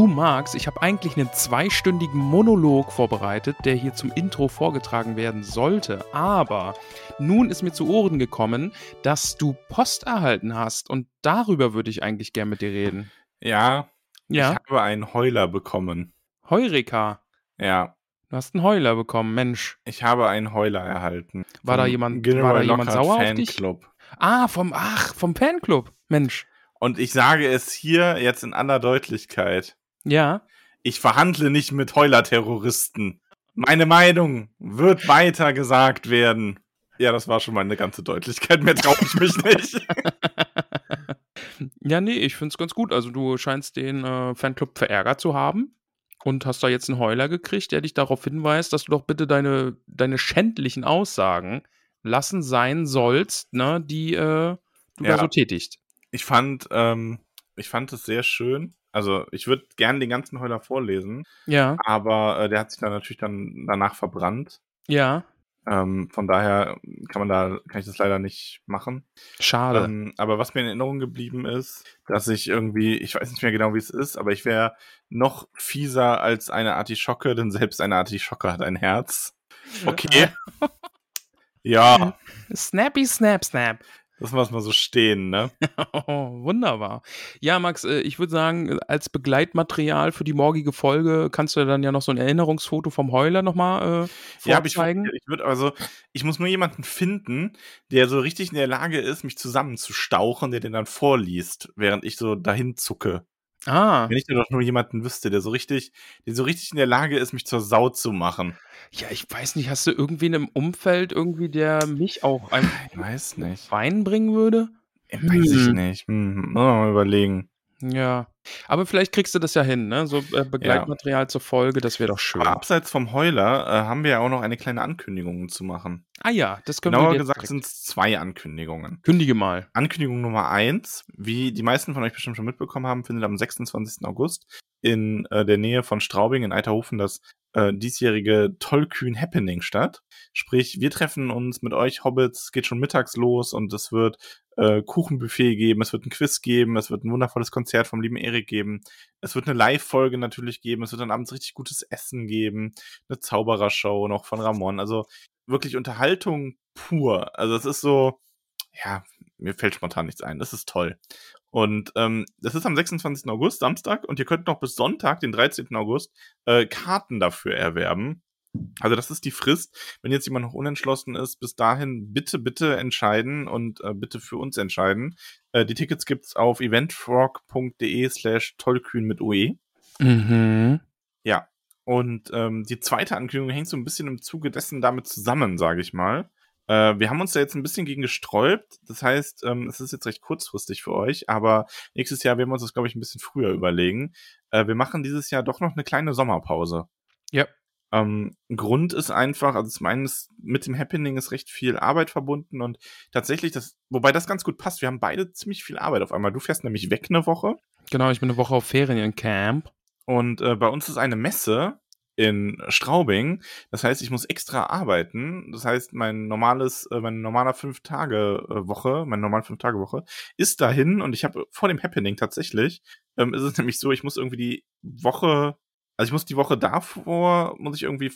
Du magst, ich habe eigentlich einen zweistündigen Monolog vorbereitet, der hier zum Intro vorgetragen werden sollte. Aber nun ist mir zu Ohren gekommen, dass du Post erhalten hast und darüber würde ich eigentlich gern mit dir reden. Ja, Ja, ich habe einen Heuler bekommen. Heureka. Ja, Du hast einen Heuler bekommen, Mensch. ich habe einen Heuler erhalten. War da jemand- Gilroy war da jemand sauer auf dich? Fanclub. Ah, vom, ach, vom Fanclub. Mensch. Und ich sage es hier jetzt in aller Deutlichkeit. Ja. Ich verhandle nicht mit Heuler-Terroristen. Meine Meinung wird weiter gesagt werden. Ja, das war schon mal eine ganze Deutlichkeit. Mehr traue ich mich nicht. Ja, nee, ich find's ganz gut. Also du scheinst den äh, Fanclub verärgert zu haben und hast da jetzt einen Heuler gekriegt, der dich darauf hinweist, dass du doch bitte deine, deine schändlichen Aussagen lassen sein sollst, ne, die äh, du Ja. da so tätigst. Ich fand, ähm, ich fand es sehr schön. Also, ich würde gern den ganzen Heuler vorlesen, Ja, aber äh, der hat sich dann natürlich dann danach verbrannt. ja, Ähm, von daher kann man da, kann ich das leider nicht machen. schade. Ähm, aber was mir in Erinnerung geblieben ist, dass ich irgendwie, ich weiß nicht mehr genau, wie es ist, aber ich wäre noch fieser als eine Artischocke, denn selbst eine Artischocke hat ein Herz. Okay. ja, Snappy, snap, snap. Lassen wir es mal so stehen, ne? Oh, wunderbar. Ja, Max, äh, ich würde sagen, als Begleitmaterial für die morgige Folge kannst du dann ja noch so ein Erinnerungsfoto vom Heuler nochmal äh, Ja, aber ich, vorzeigen. ich würde also, ich muss nur jemanden finden, der so richtig in der Lage ist, mich zusammenzustauchen, der den dann vorliest, während ich so dahin zucke. Ah, Wenn ich da doch nur jemanden wüsste, der so richtig, der so richtig in der Lage ist, mich zur Sau zu machen. ja, ich weiß nicht, hast du irgendwen im Umfeld irgendwie, der mich auch einfach Ich weiß nicht. Wein bringen würde? Weiß ich Hm. nicht. Hm, muss man mal überlegen. Ja. Aber vielleicht kriegst du das ja hin, ne? So äh, Begleitmaterial zur Folge, das wäre doch schön. Aber abseits vom Heuler äh, haben wir ja auch noch eine kleine Ankündigung zu machen. Ah ja, das können Genauer wir gesagt sind es zwei Ankündigungen. Kündige mal. Ankündigung Nummer eins, wie die meisten von euch bestimmt schon mitbekommen haben, findet am 26. August in äh, der Nähe von Straubing in Eiterhofen das äh, diesjährige Tollkühn Happening statt. Sprich, wir treffen uns mit euch Hobbits, geht schon mittags los und es wird äh, Kuchenbuffet geben, es wird ein Quiz geben, es wird ein wundervolles Konzert vom lieben Erik geben, es wird eine Live-Folge natürlich geben, es wird dann abends richtig gutes Essen geben, eine Zauberershow noch von Ramon, also wirklich Unterhaltung pur. Also es ist so, ja, mir fällt spontan nichts ein. Das ist toll. Und ähm, das ist am 26. August, Samstag, und ihr könnt noch bis Sonntag, den 13. August, äh, Karten dafür erwerben. Also das ist die Frist. Wenn jetzt jemand noch unentschlossen ist, bis dahin bitte, bitte entscheiden und äh, bitte für uns entscheiden. Äh, die Tickets gibt's auf eventfrog.de slash tollkühn mit UE. Mhm. Ja. Und ähm, die zweite Ankündigung hängt so ein bisschen im Zuge dessen damit zusammen, sage ich mal. Äh, wir haben uns da jetzt ein bisschen gegen gesträubt. Das heißt, ähm, es ist jetzt recht kurzfristig für euch, aber nächstes Jahr werden wir uns das, glaube ich, ein bisschen früher überlegen. Äh, wir machen dieses Jahr doch noch eine kleine Sommerpause. Ja. Ähm, Grund ist einfach, also zum einen ist mit dem Happening ist recht viel Arbeit verbunden und tatsächlich das, wobei das ganz gut passt, wir haben beide ziemlich viel Arbeit auf einmal. Du fährst nämlich weg eine Woche Genau, ich bin eine Woche auf Feriencamp. Und äh, bei uns ist eine Messe in Straubing. Das heißt, ich muss extra arbeiten. Das heißt, mein normales, äh, meine normaler fünf Tage Woche, meine normale fünf Tage Woche ist dahin und ich habe vor dem Happening tatsächlich ähm, ist es nämlich so, ich muss irgendwie die Woche, also ich muss die Woche davor muss ich irgendwie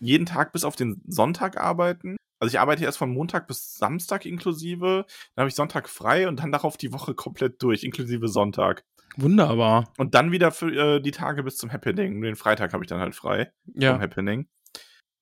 jeden Tag bis auf den Sonntag arbeiten. Also ich arbeite erst von Montag bis Samstag inklusive, dann habe ich Sonntag frei und dann darauf die Woche komplett durch, inklusive Sonntag. Wunderbar. Und dann wieder für äh, die Tage bis zum Happening. Den Freitag habe ich dann halt frei vom Ja. Happening.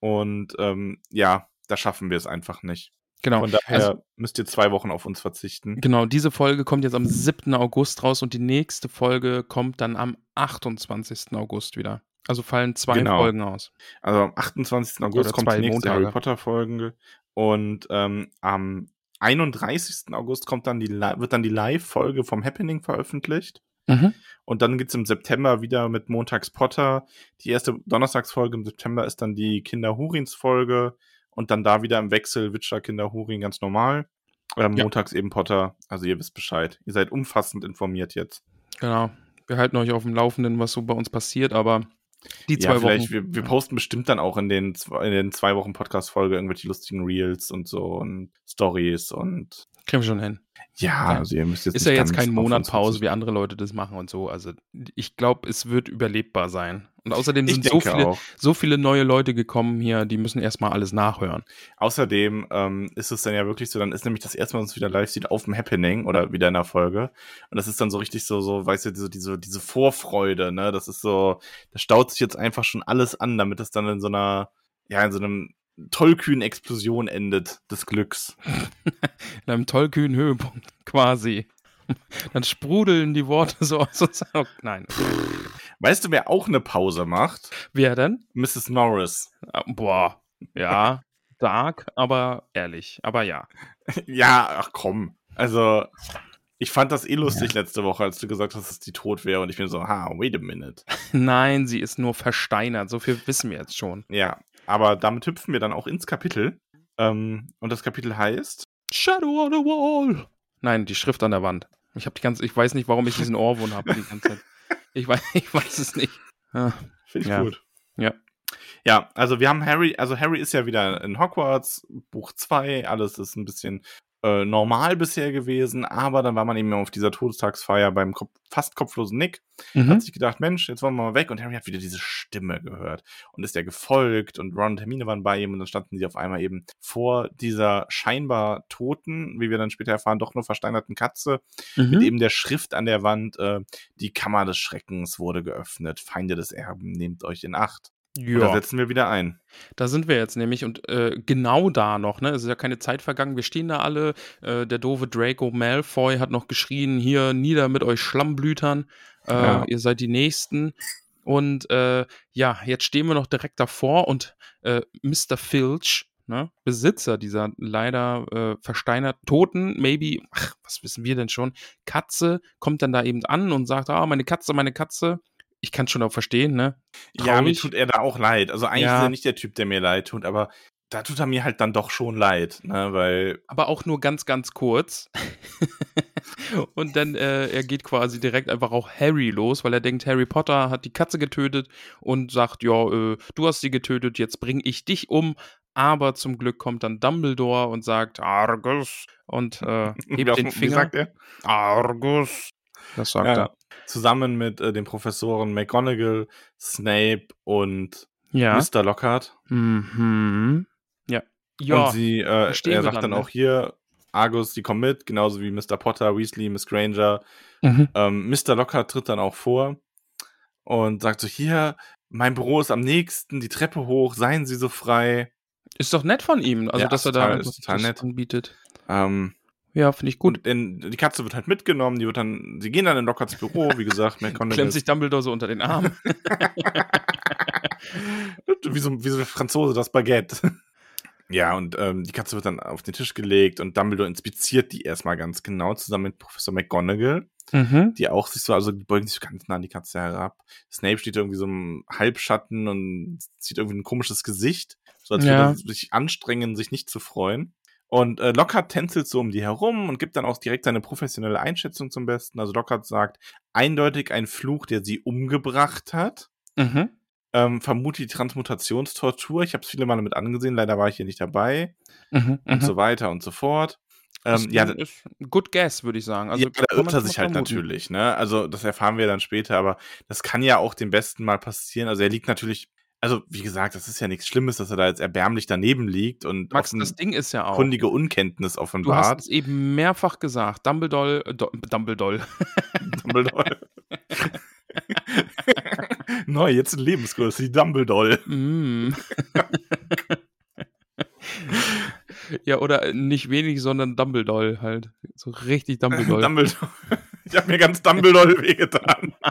Und ähm, ja, da schaffen wir es einfach nicht. Genau. Von daher Also, müsst ihr zwei Wochen auf uns verzichten. genau, diese Folge kommt jetzt am 7. August raus und die nächste Folge kommt dann am 28. August wieder. Also fallen zwei Genau. Folgen aus. Also am 28. August Oder kommt die nächste Montage. Harry Potter Folge und ähm, am 31. August kommt dann die wird dann die Live-Folge vom Happening veröffentlicht. Mhm. Und dann geht's im September wieder mit Montags Potter. Die erste Donnerstagsfolge im September ist dann die Kinder Hurins Folge und dann da wieder im Wechsel Witcher Kinder Hurin ganz normal. Ähm, Ja. Montags eben Potter. Also ihr wisst Bescheid. Ihr seid umfassend informiert jetzt. Genau. Wir halten euch auf dem Laufenden, was so bei uns passiert, aber die ja, zwei vielleicht, Wochen. wir, wir posten bestimmt dann auch in den, zwei- in den zwei Wochen Podcast-Folge irgendwelche lustigen Reels und so und Stories und Kriegen wir schon hin. ja, Ja. also ihr müsst jetzt Ist ja jetzt kein Monat Pause, wie andere Leute das machen und so. Also ich glaube, es wird überlebbar sein. Und außerdem Ich sind so viele, so viele neue Leute gekommen hier, die müssen erstmal alles nachhören. Außerdem ähm, ist es dann ja wirklich so, dann ist nämlich das erste Mal, uns wieder live sieht auf dem Happening oder wieder in der Folge. Und das ist dann so richtig so, so, weißt du, diese, diese, diese Vorfreude, ne? Das ist so, da staut sich jetzt einfach schon alles an, damit es dann in so einer, ja, in so einem tollkühnen Explosion endet des Glücks. In einem tollkühnen Höhepunkt quasi. Dann sprudeln die Worte so aus uns. Oh, nein. Weißt du, wer auch eine Pause macht? Wer denn? Mrs. Norris. Ah, Boah. Ja. Dark, aber ehrlich. Aber ja. Ja, ach komm. Also, ich fand das eh lustig letzte Woche, als du gesagt hast, dass die tot wäre. Und ich bin so, ha, wait a minute. Nein, sie ist nur versteinert. So viel wissen wir jetzt schon. Ja, aber damit hüpfen wir dann auch ins Kapitel. Ähm, und das Kapitel heißt Shadow on the wall. Nein, die Schrift an der Wand. Ich habe die ganze, ich weiß nicht, warum ich diesen Ohrwurm habe die ganze Zeit. Ich weiß, ich weiß es nicht. Ah, Finde ich Ja. gut. Ja. Ja, also wir haben Harry, also Harry ist ja wieder in Hogwarts, Buch 2, alles ist ein bisschen äh, normal bisher gewesen, aber dann war man eben auf dieser Todestagsfeier beim Kopf, fast kopflosen Nick, Mhm. hat sich gedacht, Mensch, jetzt wollen wir mal weg und Harry hat wieder diese Stimme gehört und ist ja gefolgt und Ron und Hermine waren bei ihm und dann standen sie auf einmal eben vor dieser scheinbar toten, wie wir dann später erfahren, doch nur versteinerten Katze mit Mhm. eben der Schrift an der Wand, äh, die Kammer des Schreckens wurde geöffnet, Feinde des Erben, nehmt euch in Acht. Und da Ja, setzen wir wieder ein. da sind wir jetzt nämlich und äh, genau da noch, ne? Es ist ja keine Zeit vergangen. Wir stehen da alle. Äh, der doofe Draco Malfoy hat noch geschrien: Hier nieder mit euch Schlammblütern. Äh, Ja. Ihr seid die Nächsten. Und äh, ja, jetzt stehen wir noch direkt davor und äh, Mr. Filch, ne, Besitzer dieser leider äh, versteinert toten, maybe, ach, was wissen wir denn schon, Katze, kommt dann da eben an und sagt, ah, meine Katze, meine Katze. Ich kann schon auch verstehen, ne? Ja, mir Traurig. tut er da auch leid. Also eigentlich Ja. ist er nicht der Typ, der mir leid tut, aber da tut er mir halt dann doch schon leid, ne, weil aber auch nur ganz, ganz kurz. und dann, äh, er geht quasi direkt einfach auch Harry los, weil er denkt, Harry Potter hat die Katze getötet und sagt, ja, äh, du hast sie getötet, jetzt bring ich dich um. Aber zum Glück kommt dann Dumbledore und sagt, Argus, und äh, hebt den wie Finger. sagt er? Argus. Das sagt Ja, er. Zusammen mit äh, den Professoren McGonagall, Snape und Ja. Mr. Lockhart. Mhm. Ja. Ja. Und sie, äh, er sagt dann, ne? auch hier, Argus, die kommen mit, genauso wie Mr. Potter, Weasley, Miss Granger. mhm. Ähm, Mr. Lockhart tritt dann auch vor und sagt so, hier, mein Büro ist am nächsten, die Treppe hoch, seien Sie so frei. Ist doch nett von ihm, also Ja, dass er da total nett. anbietet. Ähm, Ja, finde ich gut. Und denn die Katze wird halt mitgenommen, die wird dann, sie gehen dann in Lockharts Büro, wie gesagt, McGonagall. Klemmt sich Dumbledore so unter den Arm. wie, so, wie so der Franzose das Baguette. Ja, und ähm, die Katze wird dann auf den Tisch gelegt und Dumbledore inspiziert die erstmal ganz genau, zusammen mit Professor McGonagall, mhm. die auch sich so, also die beugen sich ganz nah an die Katze herab. Snape steht irgendwie so im Halbschatten und zieht irgendwie ein komisches Gesicht, so als Ja. würde er sich anstrengen, sich nicht zu freuen. Und äh, Lockhart tänzelt so um die herum und gibt dann auch direkt seine professionelle Einschätzung zum Besten. Also Lockhart sagt, eindeutig ein Fluch, der sie umgebracht hat. Mhm. Ähm, vermute die Transmutationstortur. Ich habe es viele Male mit angesehen, leider war ich hier nicht dabei. Mhm. Und mhm. so weiter und so fort. Ähm, ja, good guess, würde ich sagen. Also, ja, da irrt er sich halt vermuten. natürlich, ne? Also, das erfahren wir dann später, aber das kann ja auch dem Besten mal passieren. Also, er liegt natürlich, also, wie gesagt, das ist ja nichts Schlimmes, dass er da jetzt erbärmlich daneben liegt und Max, das Ding ist ja auch. offenkundige Unkenntnis Du hast offenbart. es eben mehrfach gesagt. Dumbledore, äh, Do- Dumbledore. Dumbledore. Neu, jetzt ein Lebenskurs, die Dumbledore. mm. Ja, oder nicht wenig, sondern Dumbledore halt. So richtig Dumbledore. Dumbledore. Ich habe mir ganz Dumbledore wehgetan.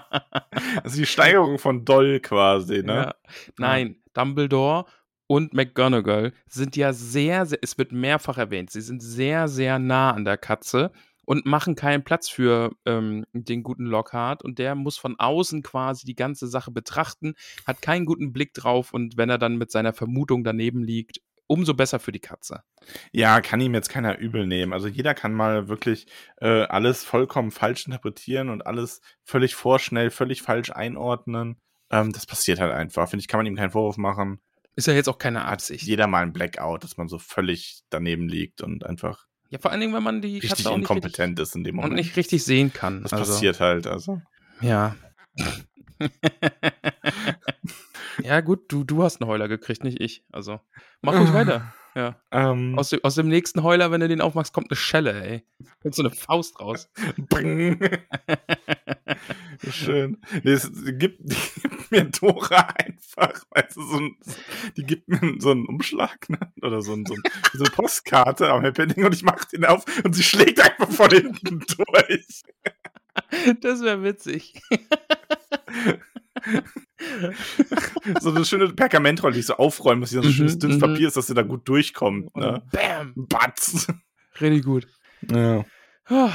Also die Steigerung von Doll quasi, ne? Ja. Nein, Dumbledore und McGonagall sind ja sehr, sehr, es wird mehrfach erwähnt, sie sind sehr, sehr nah an der Katze und machen keinen Platz für ähm, den guten Lockhart und der muss von außen quasi die ganze Sache betrachten, hat keinen guten Blick drauf und wenn er dann mit seiner Vermutung daneben liegt, umso besser für die Katze. Ja, kann ihm jetzt keiner übel nehmen. Also jeder kann mal wirklich äh, alles vollkommen falsch interpretieren und alles völlig vorschnell, völlig falsch einordnen. Ähm, das passiert halt einfach. Finde ich, kann man ihm keinen Vorwurf machen. Ist ja jetzt auch keine Absicht. Jeder mal ein Blackout, dass man so völlig daneben liegt und einfach Ja, vor allen Dingen, wenn man die richtig Katze auch nicht inkompetent ist in dem richtig, und Moment. nicht richtig sehen kann. Das also, passiert halt, also. Ja. ja, gut, du, du hast einen Heuler gekriegt, nicht ich. Also, mach ruhig weiter. Ja. Ähm, Aus dem, aus dem nächsten Heuler, wenn du den aufmachst, kommt eine Schelle, ey. Kommt so eine Faust raus. Schön. Nee, es gibt, die gibt mir Dora einfach, weißt du, so ein, die gibt mir so einen Umschlag, ne? Oder so, ein, so, ein, so eine Postkarte am Happening und ich mach den auf und sie schlägt einfach von hinten durch. Das wäre witzig. So eine schöne Pergamentrolle, die ich so aufräumen muss, die so ein Mhm, schönes dünnes mhm. Papier ist, dass sie da gut durchkommt, ne? Bam. Batz. Richtig gut. Ja, Ah,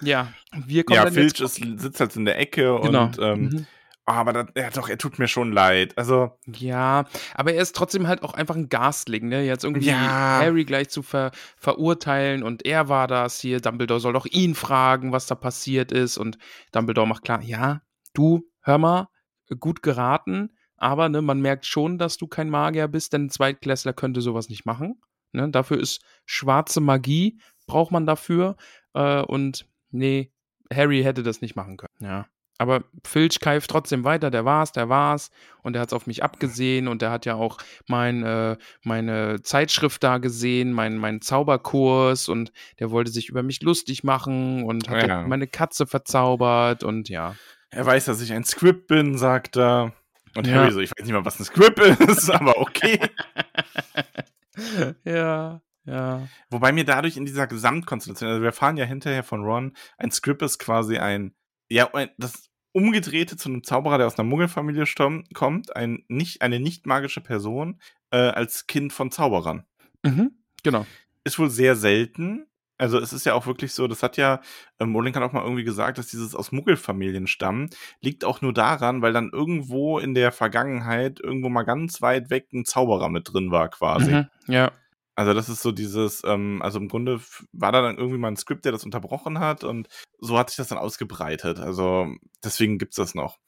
Ja, wir kommen ja Filch ist, sitzt halt in der Ecke Genau. und, ähm, Mhm. aber das, ja doch, er tut mir schon leid. Also, Ja, aber er ist trotzdem halt auch einfach ein Gastling, ne? Jetzt irgendwie Ja. Harry gleich zu ver verurteilen und er war das hier. Dumbledore soll doch ihn fragen, was da passiert ist. Und Dumbledore macht klar, ja, du, hör mal, gut geraten, aber ne, man merkt schon, dass du kein Magier bist, denn ein Zweitklässler könnte sowas nicht machen. Ne? Dafür ist schwarze Magie, braucht man dafür. Äh, und nee, Harry hätte das nicht machen können. Ja. Aber Filch keift trotzdem weiter, der war's, der war's. Und er hat's auf mich abgesehen und er hat ja auch mein, äh, meine Zeitschrift da gesehen, mein, mein Zauberkurs und der wollte sich über mich lustig machen und hat Ja. meine Katze verzaubert und ja. Er weiß, dass ich ein Squib bin, sagt er. Und Ja. Harry so, ich weiß nicht mal, was ein Squib ist, aber okay. ja, ja. Wobei mir dadurch in dieser Gesamtkonstellation, also wir erfahren ja hinterher von Ron, ein Squib ist quasi ein, ja, das Umgedrehte zu einem Zauberer, der aus einer Muggelfamilie kommt, ein nicht, eine nicht magische Person äh, als Kind von Zauberern. Mhm, genau. Ist wohl sehr selten. Also es ist ja auch wirklich so, das hat ja, ähm, Rowling hat auch mal irgendwie gesagt, dass dieses aus Muggelfamilien stammen, liegt auch nur daran, weil dann irgendwo in der Vergangenheit irgendwo mal ganz weit weg ein Zauberer mit drin war quasi. Mhm, ja. Also das ist so dieses, ähm, also im Grunde war da dann irgendwie mal ein Skript, der das unterbrochen hat und so hat sich das dann ausgebreitet. Also deswegen gibt's das noch.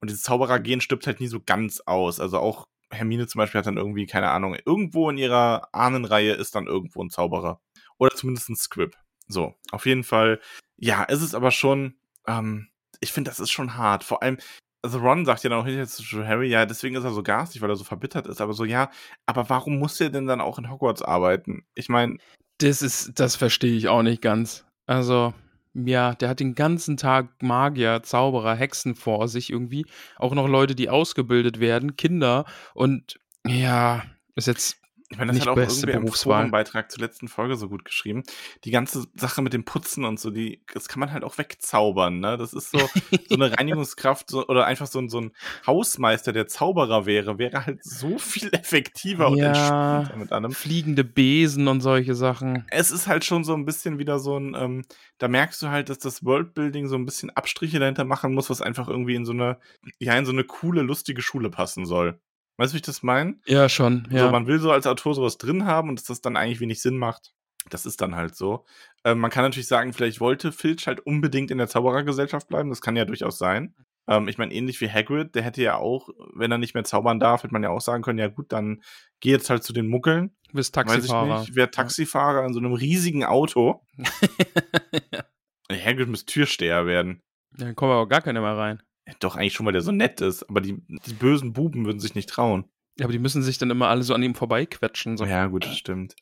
Und dieses Zauberergehen stirbt halt nie so ganz aus. Also auch Hermine zum Beispiel hat dann irgendwie, keine Ahnung, irgendwo in ihrer Ahnenreihe ist dann irgendwo ein Zauberer. Oder zumindest ein Squib. So, auf jeden Fall. Ja, es ist aber schon, ähm, ich finde, das ist schon hart. Vor allem, also Ron sagt ja dann auch hinterher zu Harry, ja, deswegen ist er so garstig, weil er so verbittert ist. Aber so, ja, aber warum muss er denn dann auch in Hogwarts arbeiten? Ich meine, Das ist, das verstehe ich auch nicht ganz. Also, ja, der hat den ganzen Tag Magier, Zauberer, Hexen vor sich irgendwie. Auch noch Leute, die ausgebildet werden, Kinder. Und ja, ist jetzt. Ich meine, das Nicht hat auch irgendwie im. Forenbeitrag zur letzten Folge so gut geschrieben. Die ganze Sache mit dem Putzen und so, die, das kann man halt auch wegzaubern, ne? Das ist so, so eine Reinigungskraft so, oder einfach so ein, so ein Hausmeister, der Zauberer wäre, wäre halt so viel effektiver und Ja. entspannter mit einem. Fliegende Besen und solche Sachen. es ist halt schon so ein bisschen wieder so ein, ähm, da merkst du halt, dass das Worldbuilding so ein bisschen Abstriche dahinter machen muss, was einfach irgendwie in so eine, ja, in so eine coole, lustige Schule passen soll. Weißt du, wie ich das meine? Ja, schon. Ja. So, man will so als Autor sowas drin haben und dass das dann eigentlich wenig Sinn macht. Das ist dann halt so. Ähm, man kann natürlich sagen, vielleicht wollte Filch halt unbedingt in der Zauberergesellschaft bleiben. Das kann ja durchaus sein. Ähm, ich meine, ähnlich wie Hagrid, der hätte ja auch, wenn er nicht mehr zaubern darf, hätte man ja auch sagen können, ja gut, dann geh jetzt halt zu den Muggeln. Du bist Weiß ich Taxifahrer. nicht, wer Taxifahrer in so einem riesigen Auto. Hagrid muss Türsteher werden. Ja. Dann kommen aber gar keine mehr rein. Ja, Doch, eigentlich schon, weil der so nett ist. Aber die, die bösen Buben würden sich nicht trauen. Ja, aber die müssen sich dann immer alle so an ihm vorbeiquetschen. So. Ja, gut, das stimmt.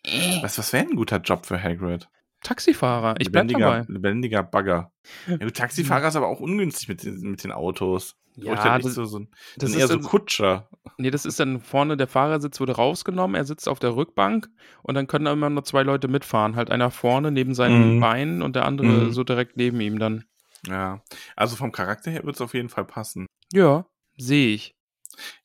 Was, was wäre ein guter Job für Hagrid? Taxifahrer, ich bleib lebendiger, dabei. lebendiger Bagger. Ja, gut, Taxifahrer ist aber auch ungünstig mit den, mit den Autos. Ja, echt das, so, so, ein- das dann eher ist so dann, Kutscher. nee, das ist dann vorne, der Fahrersitz wurde rausgenommen, er sitzt auf der Rückbank und dann können da immer nur zwei Leute mitfahren. Halt einer vorne neben seinen Mhm. Beinen und der andere Mhm. so direkt neben ihm dann. Ja. Also vom Charakter her wird es auf jeden Fall passen. Ja, sehe ich.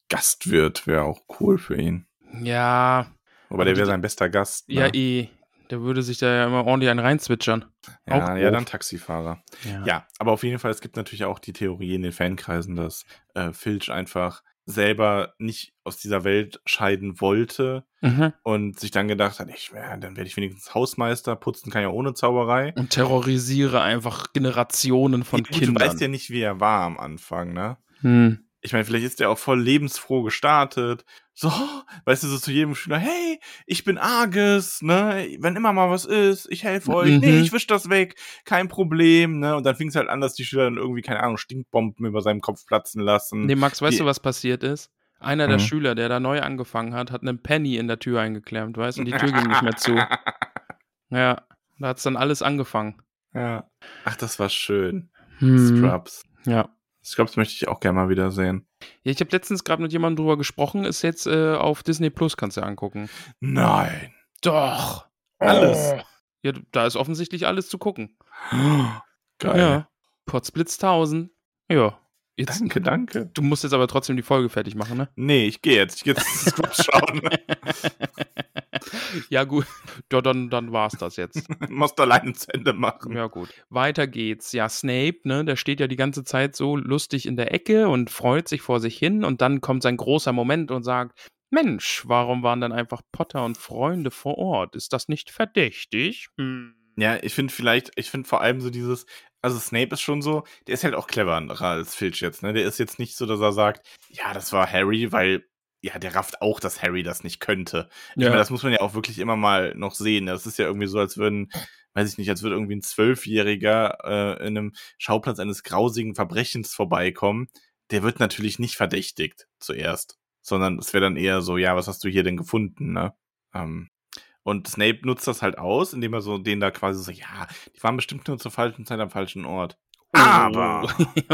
Gastwirt wäre auch cool für ihn. Ja, Aber der die- wäre sein bester Gast. Ne? ja, eh. Der würde sich da ja immer ordentlich einen reinzwitschern. ja, auch ja, dann Taxifahrer. Ja. Ja, aber auf jeden Fall, es gibt natürlich auch die Theorie in den Fankreisen, dass äh, Filch einfach selber nicht aus dieser Welt scheiden wollte Mhm. und sich dann gedacht hat, ich, ja, dann werde ich wenigstens Hausmeister, putzen kann ja ohne Zauberei. Und terrorisiere einfach Generationen von Kindern. Du weißt ja nicht, wie er war am Anfang, ne? hm. Ich meine, vielleicht ist er auch voll lebensfroh gestartet. So, weißt du, so zu jedem Schüler, hey, ich bin Arges, ne? Wenn immer mal was ist, ich helfe euch. Mhm. Nee, ich wisch das weg, kein Problem, ne? Und dann fing es halt an, dass die Schüler dann irgendwie, keine Ahnung, Stinkbomben über seinem Kopf platzen lassen. Nee, Max, weißt Die- du, was passiert ist? Einer der Mhm. Schüler, der da neu angefangen hat, hat einen Penny in der Tür eingeklemmt, weißt du? Und die Tür ging nicht mehr zu. Ja, da hat's dann alles angefangen. ja. Ach, das war schön. Hm. Scrubs. Ja. Scrubs möchte ich auch gerne mal wieder sehen. Ja, ich habe letztens gerade mit jemandem drüber gesprochen, ist jetzt äh, auf Disney Plus, kannst du angucken. Nein. Doch. Alles. Oh. Ja, da ist offensichtlich alles zu gucken. Geil. Ja. Potsblitz 1000. Ja. Jetzt, Danke, danke. Du musst jetzt aber trotzdem die Folge fertig machen, ne? Nee, ich gehe jetzt. Ich gehe jetzt Scrubs schauen. ja, gut. Ja, dann, dann war's das jetzt. Musst alleine zu Ende machen. Ja, gut. Weiter geht's. Ja, Snape, ne, der steht ja die ganze Zeit so lustig in der Ecke und freut sich vor sich hin und dann kommt sein großer Moment und sagt, Mensch, warum waren dann einfach Potter und Freunde vor Ort? Ist das nicht verdächtig? Hm. Ja, ich finde vielleicht, ich finde vor allem so dieses, also Snape ist schon so, der ist halt auch cleverer als Filch jetzt, ne? Der ist jetzt nicht so, dass er sagt, ja, das war Harry, weil, ja, der rafft auch, dass Harry das nicht könnte. Ich Ja. meine, das muss man ja auch wirklich immer mal noch sehen. Das ist ja irgendwie so, als würden, weiß ich nicht, als würde irgendwie ein Zwölfjähriger äh, in einem Schauplatz eines grausigen Verbrechens vorbeikommen. Der wird natürlich nicht verdächtigt zuerst, sondern es wäre dann eher so, ja, was hast du hier denn gefunden, ne? Ähm, und Snape nutzt das halt aus, indem er so den da quasi so, ja, die waren bestimmt nur zur falschen Zeit am falschen Ort. Aber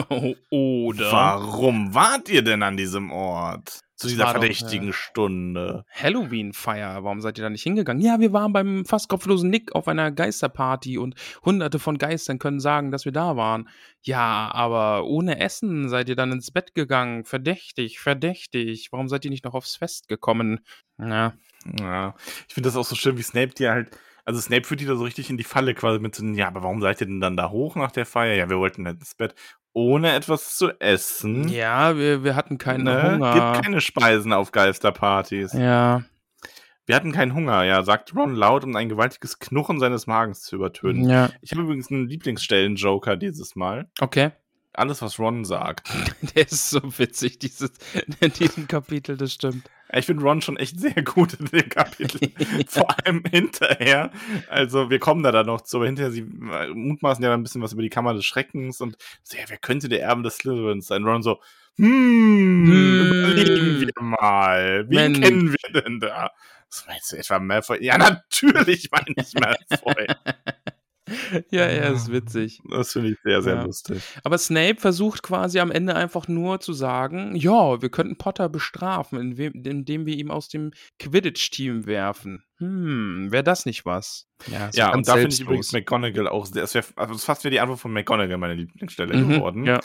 Oh. Oder warum wart ihr denn an diesem Ort? Zu dieser doch, verdächtigen äh, Stunde. Halloween-Feier. Warum seid ihr da nicht hingegangen? Ja, wir waren beim fast kopflosen Nick auf einer Geisterparty und hunderte von Geistern können sagen, dass wir da waren. Ja, aber ohne Essen seid ihr dann ins Bett gegangen. Verdächtig, verdächtig. Warum seid ihr nicht noch aufs Fest gekommen? Ja. Ja, ich finde das auch so schön, wie Snape dir halt, also Snape führt die da so richtig in die Falle quasi mit so, ja, aber warum seid ihr denn dann da hoch nach der Feier? Ja, wir wollten halt ins Bett, ohne etwas zu essen. Ja, wir, wir hatten keinen ne? Hunger. Gibt keine Speisen auf Geisterpartys. ja. Wir hatten keinen Hunger, ja, sagt Ron laut, um ein gewaltiges Knurren seines Magens zu übertönen. Ja. Ich habe übrigens einen Lieblingsstellen-Joker dieses Mal. Okay. Alles, was Ron sagt. Der ist so witzig, dieses, in diesem Kapitel, das stimmt. Ich finde Ron schon echt sehr gut in dem Kapitel. Vor allem hinterher. Also, wir kommen da dann noch zu, aber hinterher, sie mutmaßen ja dann ein bisschen was über die Kammer des Schreckens und so, ja, wer könnte der Erbe des Slytherins sein? Ron so, hm, Hm. überlegen wir mal. Wen Mensch. kennen wir denn da? Was meinst du etwa Malfoy? Ja, natürlich meine ich Malfoy. ja, er ist witzig. Das finde ich sehr, sehr Ja. lustig. Aber Snape versucht quasi am Ende einfach nur zu sagen, ja, wir könnten Potter bestrafen, indem, wir ihm aus dem Quidditch-Team werfen. Hm, wäre das nicht was? Ja, Ja, und da finde ich übrigens McGonagall auch sehr, das wäre also das ist fast wie die Antwort von McGonagall meine Lieblingsstelle Mhm, geworden. Ja.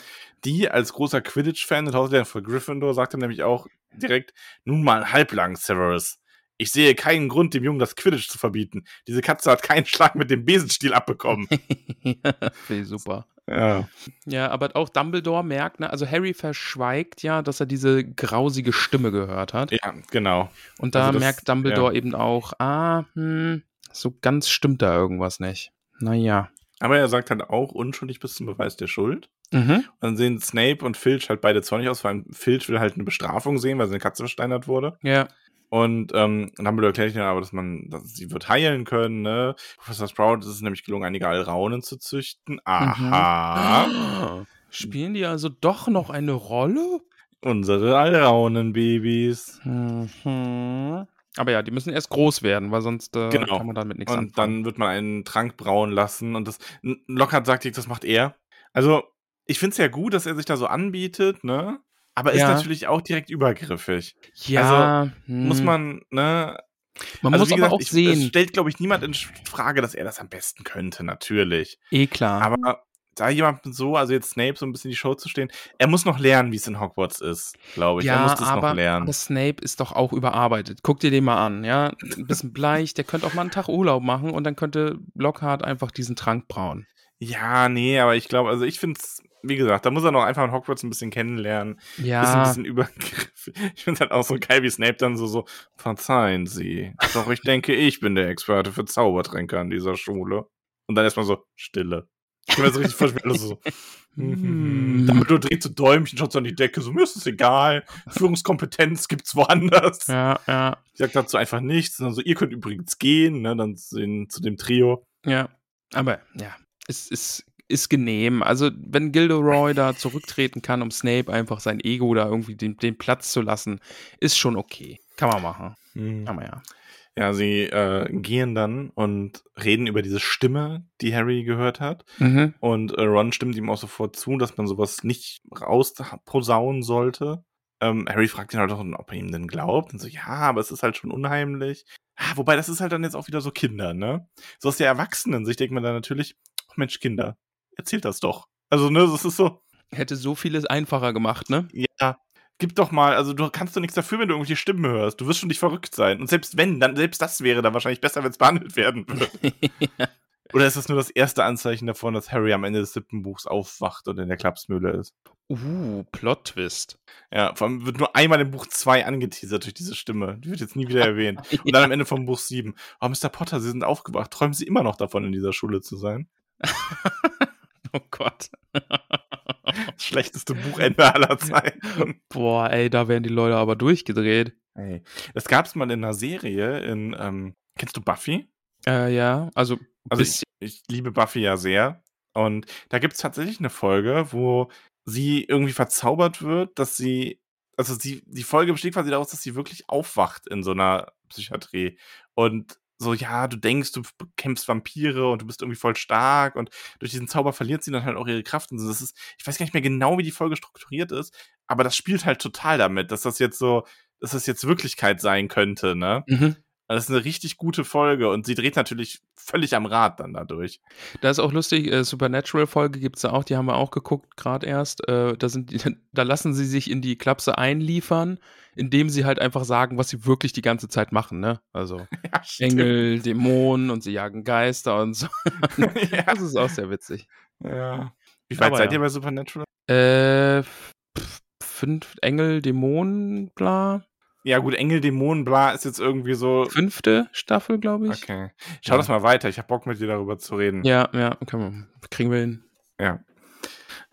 Die als großer Quidditch-Fan und Hausleiter für Gryffindor sagte nämlich auch direkt, nun mal halblang, Severus. Ich sehe keinen Grund, dem Jungen das Quidditch zu verbieten. Diese Katze hat keinen Schlag mit dem Besenstiel abbekommen. ja, super. ja. Ja, aber auch Dumbledore merkt, ne, also Harry verschweigt ja, dass er diese grausige Stimme gehört hat. ja, genau. Und da Also das- merkt Dumbledore eben auch, ah, hm, so ganz stimmt da irgendwas nicht. Naja. Aber er sagt halt auch unschuldig bis zum Beweis der Schuld. Mhm. Und dann sehen Snape und Filch halt beide zornig aus, vor allem Filch will halt eine Bestrafung sehen, weil seine Katze versteinert wurde. Ja. Und ähm, wir erklärt ja aber, dass man, dass sie wird heilen können, ne? Professor Sprout ist es nämlich gelungen, einige Alraunen zu züchten. Aha. Spielen die also doch noch eine Rolle? Unsere Alraunen-Babys. Mhm. Aber ja, die müssen erst groß werden, weil sonst äh, Genau. kann man damit nichts Und anfangen. dann wird man einen Trank brauen lassen. Und das Lockhart sagt, das macht er. Also, ich finde es ja gut, dass er sich da so anbietet, ne? Aber ist Ja. natürlich auch direkt übergriffig. Ja, Muss hm. man, ne? Man also muss wie aber gesagt, auch ich, Es sehen. stellt, glaube ich, niemand in Frage, dass er das am besten könnte, natürlich. Eh klar. Aber da jemand so, also jetzt Snape so ein bisschen die Show zu stehen, er muss noch lernen, wie es in Hogwarts ist, glaube ich. er muss das aber, noch lernen. aber Snape ist doch auch überarbeitet. Guck dir den mal an, ja. Ein bisschen bleich, der könnte auch mal einen Tag Urlaub machen und dann könnte Lockhart einfach diesen Trank brauen. Ja, nee, aber ich glaube, also ich finde es, wie gesagt, da muss er noch einfach in Hogwarts ein bisschen kennenlernen. Ist ein Ja, bisschen übergriffig. Ich finde halt auch so geil, wie Snape dann so, so, verzeihen Sie. Doch ich denke, ich bin der Experte für Zaubertränke an dieser Schule. Und dann erstmal so, Stille. Ich kann mir so richtig vorstellen, so, Mm. Dumbledore dreht so Däumchen, schaut so an die Decke, so, mir ist es egal. Führungskompetenz gibt's woanders. ja, ja, Ich sag dazu einfach nichts. Und dann so, ihr könnt übrigens gehen, ne, dann zu, den, zu dem Trio. ja. Aber ja, es ist, ist genehm. Also, wenn Gilderoy da zurücktreten kann, um Snape einfach sein Ego da irgendwie den, den Platz zu lassen, ist schon okay. Kann man machen. Kann man ja. Ja, sie äh, gehen dann und reden über diese Stimme, die Harry gehört hat. Mhm. Und äh, Ron stimmt ihm auch sofort zu, dass man sowas nicht rausposaunen sollte. Ähm, Harry fragt ihn halt auch, ob er ihm denn glaubt. Und so, ja, aber es ist halt schon unheimlich. Ah, wobei, das ist halt dann jetzt auch wieder so Kinder, ne? So aus der Erwachsenensicht denkt man dann natürlich, Mensch, Kinder, erzählt das doch. Also, ne, das ist so, Hätte so vieles einfacher gemacht, ne? ja, gib doch mal, also du kannst doch nichts dafür, wenn du irgendwelche Stimmen hörst. Du wirst schon nicht verrückt sein. Und selbst wenn, dann selbst das wäre dann wahrscheinlich besser, wenn es behandelt werden würde. Oder ist das nur das erste Anzeichen davon, dass Harry am Ende des siebten Buchs aufwacht und in der Klapsmühle ist? Uh, Plot-Twist. Ja, vor allem wird nur einmal im Buch 2 angeteasert durch diese Stimme. Die wird jetzt nie wieder erwähnt. Und dann am Ende vom Buch 7. Oh, Mr. Potter, Sie sind aufgewacht. Träumen Sie immer noch davon, in dieser Schule zu sein? Oh Gott. Das schlechteste Buchende aller Zeiten. Boah, ey, da werden die Leute aber durchgedreht. Hey. Das gab's mal in einer Serie in, ähm, kennst du Buffy? Äh, ja, also, Also ich, ich liebe Buffy ja sehr. Und da gibt's tatsächlich eine Folge, wo sie irgendwie verzaubert wird, dass sie, also sie, die Folge besteht quasi daraus, dass sie wirklich aufwacht in so einer Psychiatrie. Und so, ja, du denkst, du bekämpfst Vampire und du bist irgendwie voll stark und durch diesen Zauber verliert sie dann halt auch ihre Kraft und so. Das ist, ich weiß gar nicht mehr genau, wie die Folge strukturiert ist, aber das spielt halt total damit, dass das jetzt so, dass das jetzt Wirklichkeit sein könnte, ne? mhm. Das ist eine richtig gute Folge und sie dreht natürlich völlig am Rad dann dadurch. Da ist auch lustig, äh, Supernatural-Folge gibt's da auch, die haben wir auch geguckt, gerade erst. Äh, da, sind die, da lassen sie sich in die Klapse einliefern, indem sie halt einfach sagen, was sie wirklich die ganze Zeit machen, ne? Also Ja. Engel, Dämonen und sie jagen Geister und so. ja. Das ist auch sehr witzig. ja. Wie weit Aber seid ja. ihr bei Supernatural? Äh, f- f- fünf Engel, Dämonen, bla. Ja, gut, Engel, Dämonen, bla, ist jetzt irgendwie so. Fünfte Staffel, glaube ich. Okay. Schau Ja. das mal weiter. Ich hab Bock mit dir darüber zu reden. Ja, ja, kann man. Kriegen wir hin. Ja.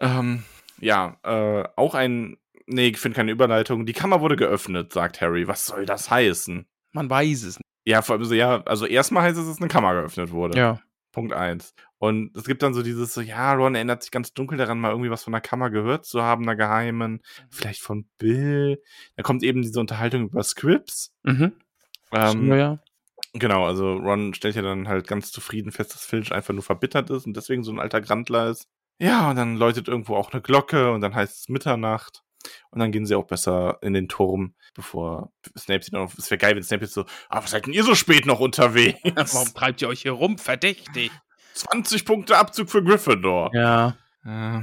Ähm, ja, äh, auch ein. Nee, ich finde keine Überleitung. Die Kammer wurde geöffnet, sagt Harry. Was soll das heißen? Man weiß es nicht. Ja, vor allem so, ja, also erstmal heißt es, dass eine Kammer geöffnet wurde. Ja. Punkt eins. Und es gibt dann so dieses, so, ja, Ron erinnert sich ganz dunkel daran, mal irgendwie was von der Kammer gehört zu haben, einer geheimen, vielleicht von Bill. Da kommt eben diese Unterhaltung über Scripts. Mhm. Ähm, ja, ja. Genau, also Ron stellt ja dann halt ganz zufrieden fest, dass Filch einfach nur verbittert ist und deswegen so ein alter Grandler ist. Ja, und dann läutet irgendwo auch eine Glocke und dann heißt es Mitternacht. Und dann gehen sie auch besser in den Turm, bevor Snape sie dann auf. Es wäre geil, wenn Snape jetzt so, ah, was seid denn ihr so spät noch unterwegs? Warum treibt ihr euch hier rum? Verdächtig. 20 Punkte Abzug für Gryffindor. Ja. Äh,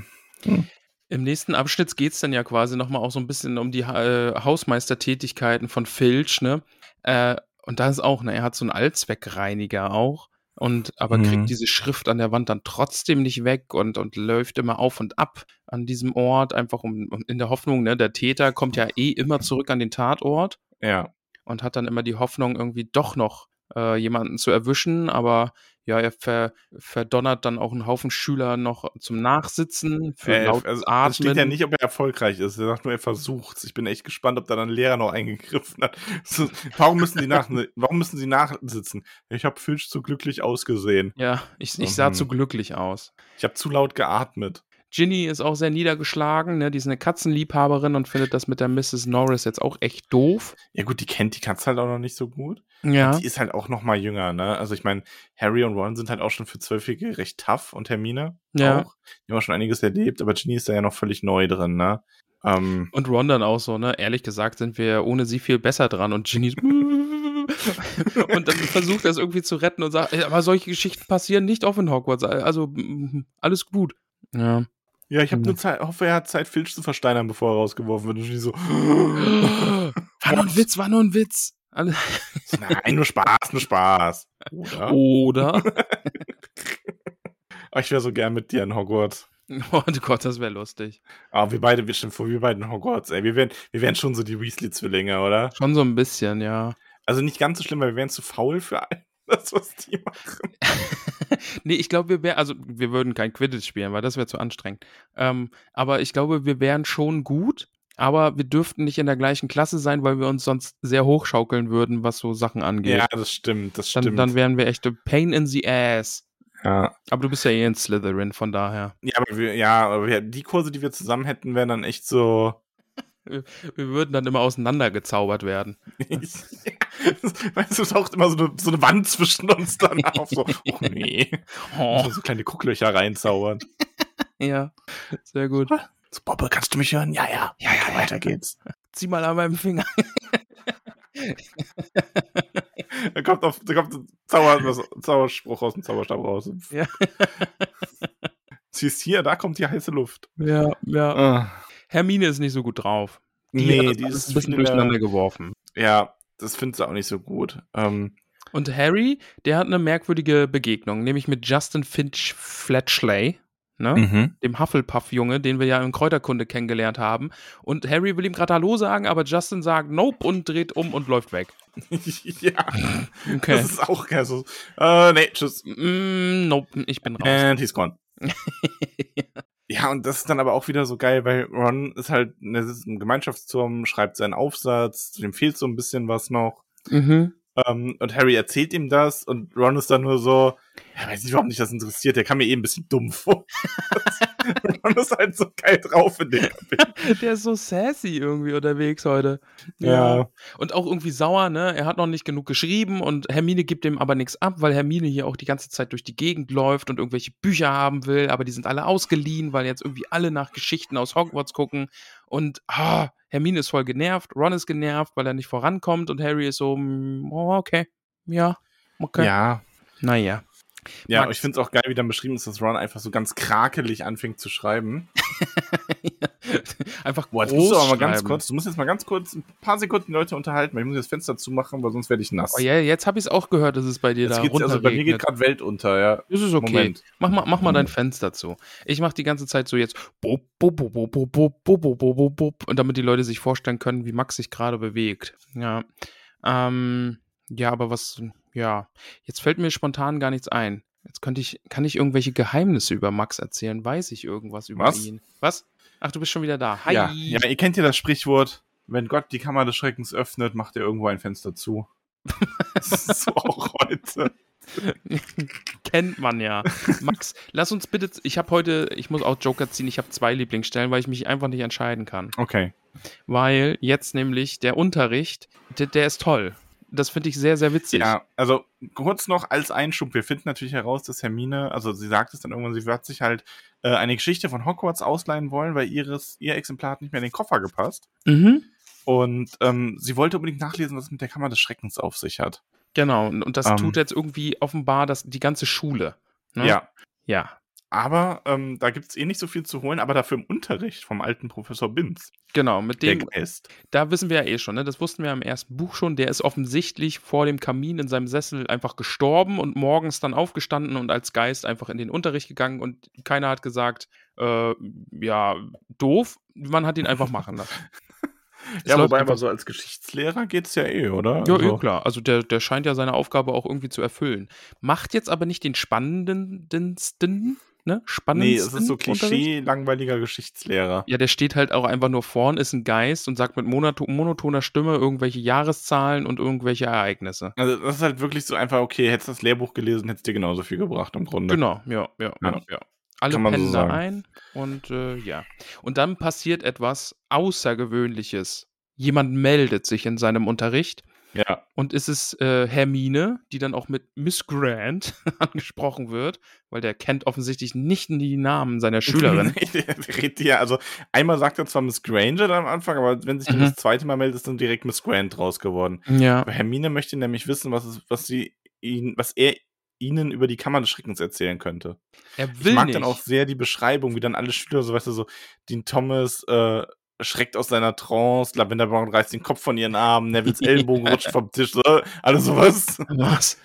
Im nächsten Abschnitt geht es dann ja quasi nochmal auch so ein bisschen um die äh, Hausmeistertätigkeiten von Filch, ne? Äh, und da ist auch, ne, er hat so einen Allzweckreiniger auch. Und aber Mhm. kriegt diese Schrift an der Wand dann trotzdem nicht weg und, und läuft immer auf und ab an diesem Ort, einfach um, um in der Hoffnung, ne, der Täter kommt ja eh immer zurück an den Tatort ja. und hat dann immer die Hoffnung, irgendwie doch noch äh, jemanden zu erwischen, aber ja, er ver, verdonnert dann auch einen Haufen Schüler noch zum Nachsitzen für Äh, lautes also, es Atmen. steht ja nicht, ob er erfolgreich ist. Er sagt nur, er versucht's. Ich bin echt gespannt, ob da dann ein Lehrer noch eingegriffen hat. So, warum müssen sie nach, warum müssen sie nachsitzen? Ich habe Filch zu glücklich ausgesehen. Ja, ich, ich sah Mhm. zu glücklich aus. Ich habe zu laut geatmet. Ginny ist auch sehr niedergeschlagen, ne? Die ist eine Katzenliebhaberin und findet das mit der Mrs. Norris jetzt auch echt doof. Ja gut, die kennt die Katze halt auch noch nicht so gut. Ja. Die ist halt auch noch mal jünger, ne? Also ich meine, Harry und Ron sind halt auch schon für Zwölfjährige recht tough und Hermine Ja. auch. Die haben auch schon einiges erlebt, aber Ginny ist da ja noch völlig neu drin, ne? Ähm, Und Ron dann auch so, ne? Ehrlich gesagt sind wir ohne sie viel besser dran und Ginny und dann versucht er es irgendwie zu retten und sagt, "Ey, aber solche Geschichten passieren nicht oft in Hogwarts. Also alles gut. Ja. Ja, ich habe Mhm. nur Zeit, hoffe, er hat Zeit, Filch zu versteinern, bevor er rausgeworfen wird. Und Ginny so, War nur ein Witz, war nur ein Witz. Nein, nur Spaß, nur Spaß. Oder? Oder? Oh, ich wäre so gern mit dir in Hogwarts. Oh Gott, das wäre lustig. Aber wir beide, wir stehen vor, wir beide in Hogwarts, ey. Wir wären, wir wären schon so die Weasley-Zwillinge, oder? Schon so ein bisschen, ja. Also nicht ganz so schlimm, weil wir wären zu faul für all das, was die machen. nee, ich glaube, wir wären, also wir würden kein Quidditch spielen, weil das wäre zu anstrengend. Ähm, aber ich glaube, wir wären schon gut, aber wir dürften nicht in der gleichen Klasse sein, weil wir uns sonst sehr hochschaukeln würden, was so Sachen angeht. Ja, das stimmt, das dann, stimmt. dann wären wir echte Pain in the ass. ja. Aber du bist ja eh ein Slytherin, von daher. Ja, aber wir, ja, aber wir, die Kurse, die wir zusammen hätten, wären dann echt so. Wir würden dann immer auseinandergezaubert werden. weißt du, taucht immer so eine, so eine Wand zwischen uns dann auf. So, oh nee. Oh, So kleine Gucklöcher reinzaubern. ja, sehr gut. So, Bobbe, kannst du mich hören? Ja, ja. Ja, ja, weiter geht's. Zieh mal an meinem Finger. Da kommt, auf, da kommt ein Zauber, Zauberspruch aus dem Zauberstab raus. Ja. Siehst hier, da kommt die heiße Luft. Ja, ja. Ah. Hermine ist nicht so gut drauf. Nee, hat das die ist ein bisschen durcheinander geworfen. Ja, das findest du auch nicht so gut. Ähm, Und Harry, der hat eine merkwürdige Begegnung, nämlich mit Justin Finch Fletchley, ne? mhm. dem Hufflepuff-Junge, den wir ja in Kräuterkunde kennengelernt haben. Und Harry will ihm gerade Hallo sagen, aber Justin sagt Nope und dreht um und läuft weg. ja, Okay. das ist auch geil. So, äh, nee, tschüss. Mm, nope, ich bin raus. And he's gone. Ja, und das ist dann aber auch wieder so geil, weil Ron ist halt ne, sitzt im Gemeinschaftsturm, schreibt seinen Aufsatz, dem fehlt so ein bisschen was noch. mhm. Ähm, und Harry erzählt ihm das und Ron ist dann nur so, ja, weiß nicht, warum mich das interessiert, der kam mir eh ein bisschen dumm vor. Ron ist halt so geil drauf in dem Kapitel. Der ist so sassy irgendwie unterwegs heute. Ja. Und auch irgendwie sauer, ne? Er hat noch nicht genug geschrieben und Hermine gibt ihm aber nichts ab, weil Hermine hier auch die ganze Zeit durch die Gegend läuft und irgendwelche Bücher haben will, aber die sind alle ausgeliehen, weil jetzt irgendwie alle nach Geschichten aus Hogwarts gucken. Und ah, Hermine ist voll genervt, Ron ist genervt, weil er nicht vorankommt und Harry ist so, oh, okay, ja, okay. Ja, Naja. Ja, Max. aber ich finde es auch geil, wie dann beschrieben ist, dass Ron einfach so ganz krakelig anfängt zu schreiben. Einfach Boah, jetzt groß musst du aber mal ganz kurz, du musst jetzt mal ganz kurz ein paar Sekunden die Leute unterhalten, weil ich muss das Fenster zumachen, weil sonst werde ich nass. Oh ja, jetzt habe ich es auch gehört, dass es bei dir Jetzt da geht's, also bei mir geht gerade Welt unter, ja. Das ist okay. Moment. Mach mal, mach mal dein Hm. Fenster zu. Ich mach die ganze Zeit so jetzt bop, bop, bop, bop, bop, bop, bop, bop, bop, bop, bop, und damit die Leute sich vorstellen können, wie Max sich gerade bewegt. Ja. Ähm, ja, aber was, ja, jetzt fällt mir spontan gar nichts ein. Jetzt könnte ich, kann ich irgendwelche Geheimnisse über Max erzählen? Weiß ich irgendwas über Was? ihn? Was? Ach, du bist schon wieder da. Hi. Ja, ja, ihr kennt ja das Sprichwort, wenn Gott die Kammer des Schreckens öffnet, macht er irgendwo ein Fenster zu. das ist so auch heute. Kennt man ja. Max, lass uns bitte, ich habe heute, ich muss auch Joker ziehen, ich habe zwei Lieblingsstellen, weil ich mich einfach nicht entscheiden kann. Okay. weil jetzt nämlich der Unterricht, der, der ist toll. Das finde ich sehr, sehr witzig. Ja, also kurz noch als Einschub. Wir finden natürlich heraus, dass Hermine, also sie sagt es dann irgendwann, sie wird sich halt äh, eine Geschichte von Hogwarts ausleihen wollen, weil ihres, ihr Exemplar hat nicht mehr in den Koffer gepasst. Mhm. Und ähm, sie wollte unbedingt nachlesen, was es mit der Kammer des Schreckens auf sich hat. Genau. Und, das Ähm. tut jetzt irgendwie offenbar das, die ganze Schule. ne? Ja. Ja. Aber ähm, da gibt es eh nicht so viel zu holen, aber dafür im Unterricht vom alten Professor Binz, Genau. Mit dem, Geist. da wissen wir ja eh schon, ne? Das wussten wir im ersten Buch schon. Der ist offensichtlich vor dem Kamin in seinem Sessel einfach gestorben und morgens dann aufgestanden und als Geist einfach in den Unterricht gegangen und keiner hat gesagt, äh, ja, doof. Man hat ihn einfach machen lassen. Es Ja, wobei einfach- aber so als Geschichtslehrer geht's ja eh, oder? Ja, also, eh klar. Also der, der scheint ja seine Aufgabe auch irgendwie zu erfüllen. Macht jetzt aber nicht den spannendsten, ne? Nee, Spannendsten es ist so Unterricht. Klischee, langweiliger Geschichtslehrer. Ja, der steht halt auch einfach nur vorn, ist ein Geist und sagt mit monoto monotoner Stimme irgendwelche Jahreszahlen und irgendwelche Ereignisse. Also das ist halt wirklich so einfach, okay, hättest du das Lehrbuch gelesen, hättest dir genauso viel gebracht im Grunde. Genau, ja, ja, ja, Ja. Alle Kann man so pennen da ein und äh, ja. Und dann passiert etwas Außergewöhnliches. Jemand meldet sich in seinem Unterricht Ja. und es ist äh, Hermine, die dann auch mit Miss Grant angesprochen wird, weil der kennt offensichtlich nicht die Namen seiner Schülerin. Ja, also einmal sagt er zwar Miss Granger dann am Anfang, aber wenn sich dann Mhm. das zweite Mal meldet, ist dann direkt Miss Grant raus geworden. ja. Aber Hermine möchte nämlich wissen, was, es, was sie ihn, was er ihnen über die Kammer des Schreckens erzählen könnte. Er Ich will mag nicht. dann auch sehr die Beschreibung, wie dann alle Schüler, so weißt du, so, Dean Thomas äh, schreckt aus seiner Trance, Lavender Brown reißt den Kopf von ihren Armen, Nevils Ellenbogen rutscht vom Tisch, so, alles sowas. Was?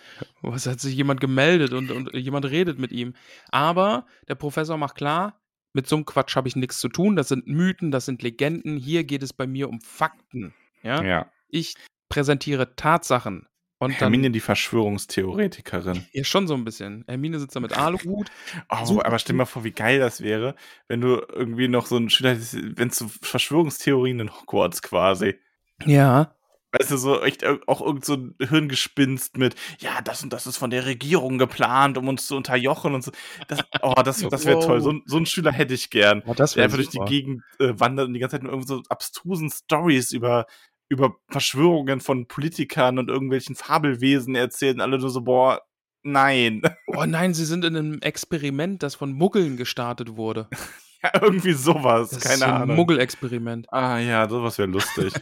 Was hat sich jemand gemeldet und, und jemand redet mit ihm? Aber der Professor macht klar, mit so einem Quatsch habe ich nichts zu tun. Das sind Mythen, das sind Legenden. Hier geht es bei mir um Fakten. Ja? Ja. Ich präsentiere Tatsachen. Und dann, Hermine, die Verschwörungstheoretikerin. ja, schon so ein bisschen. Hermine sitzt da mit Aluhut. Oh, Super. aber stell dir mal vor, wie geil das wäre, wenn du irgendwie noch so ein Schüler hättest, wenn es so Verschwörungstheorien in Hogwarts quasi. Ja. Weißt du, so echt auch irgend so ein Hirngespinst mit, ja, das und das ist von der Regierung geplant, um uns zu unterjochen und so. Das, oh, das, das wäre toll. So, so einen Schüler hätte ich gern. Oh, das Der einfach durch die. Gegend äh, wandert und die ganze Zeit nur irgendwie so abstrusen Stories über, über Verschwörungen von Politikern und irgendwelchen Fabelwesen erzählen. Alle nur so, boah, nein. Oh nein, sie sind in einem Experiment, das von Muggeln gestartet wurde. Ja, irgendwie sowas. Das Keine ist so ein Ahnung. Muggelexperiment. Ah ja, sowas wäre lustig.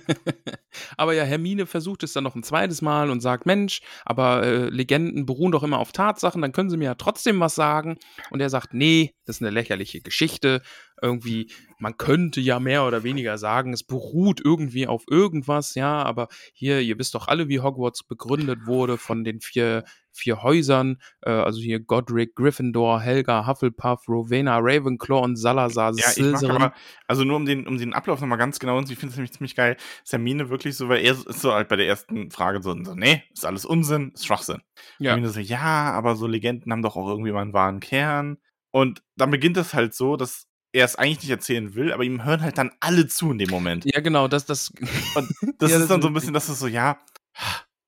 aber ja, Hermine versucht es dann noch ein zweites Mal und sagt, Mensch, aber äh, Legenden beruhen doch immer auf Tatsachen, dann können sie mir ja trotzdem was sagen. Und er sagt, nee, das ist eine lächerliche Geschichte. Irgendwie, man könnte ja mehr oder weniger sagen, es beruht irgendwie auf irgendwas, ja, aber hier, ihr wisst doch alle, wie Hogwarts begründet wurde von den vier, vier Häusern, äh, also hier Godric, Gryffindor, Helga, Hufflepuff, Rowena, Ravenclaw und Salazar, Ja, ich mag aber, also nur um den, um den Ablauf nochmal ganz genau und ich finde es nämlich ziemlich geil, Hermine wirklich so, weil er ist so halt bei der ersten Frage so, so nee, ist alles Unsinn, ist Schwachsinn. ja. Hermine so, ja, aber so Legenden haben doch auch irgendwie mal einen wahren Kern. Und dann beginnt es halt so, dass er es eigentlich nicht erzählen will, aber ihm hören halt dann alle zu in dem Moment. ja, genau, das, das, Und das Ja, ist dann so ein bisschen, dass es so, ja,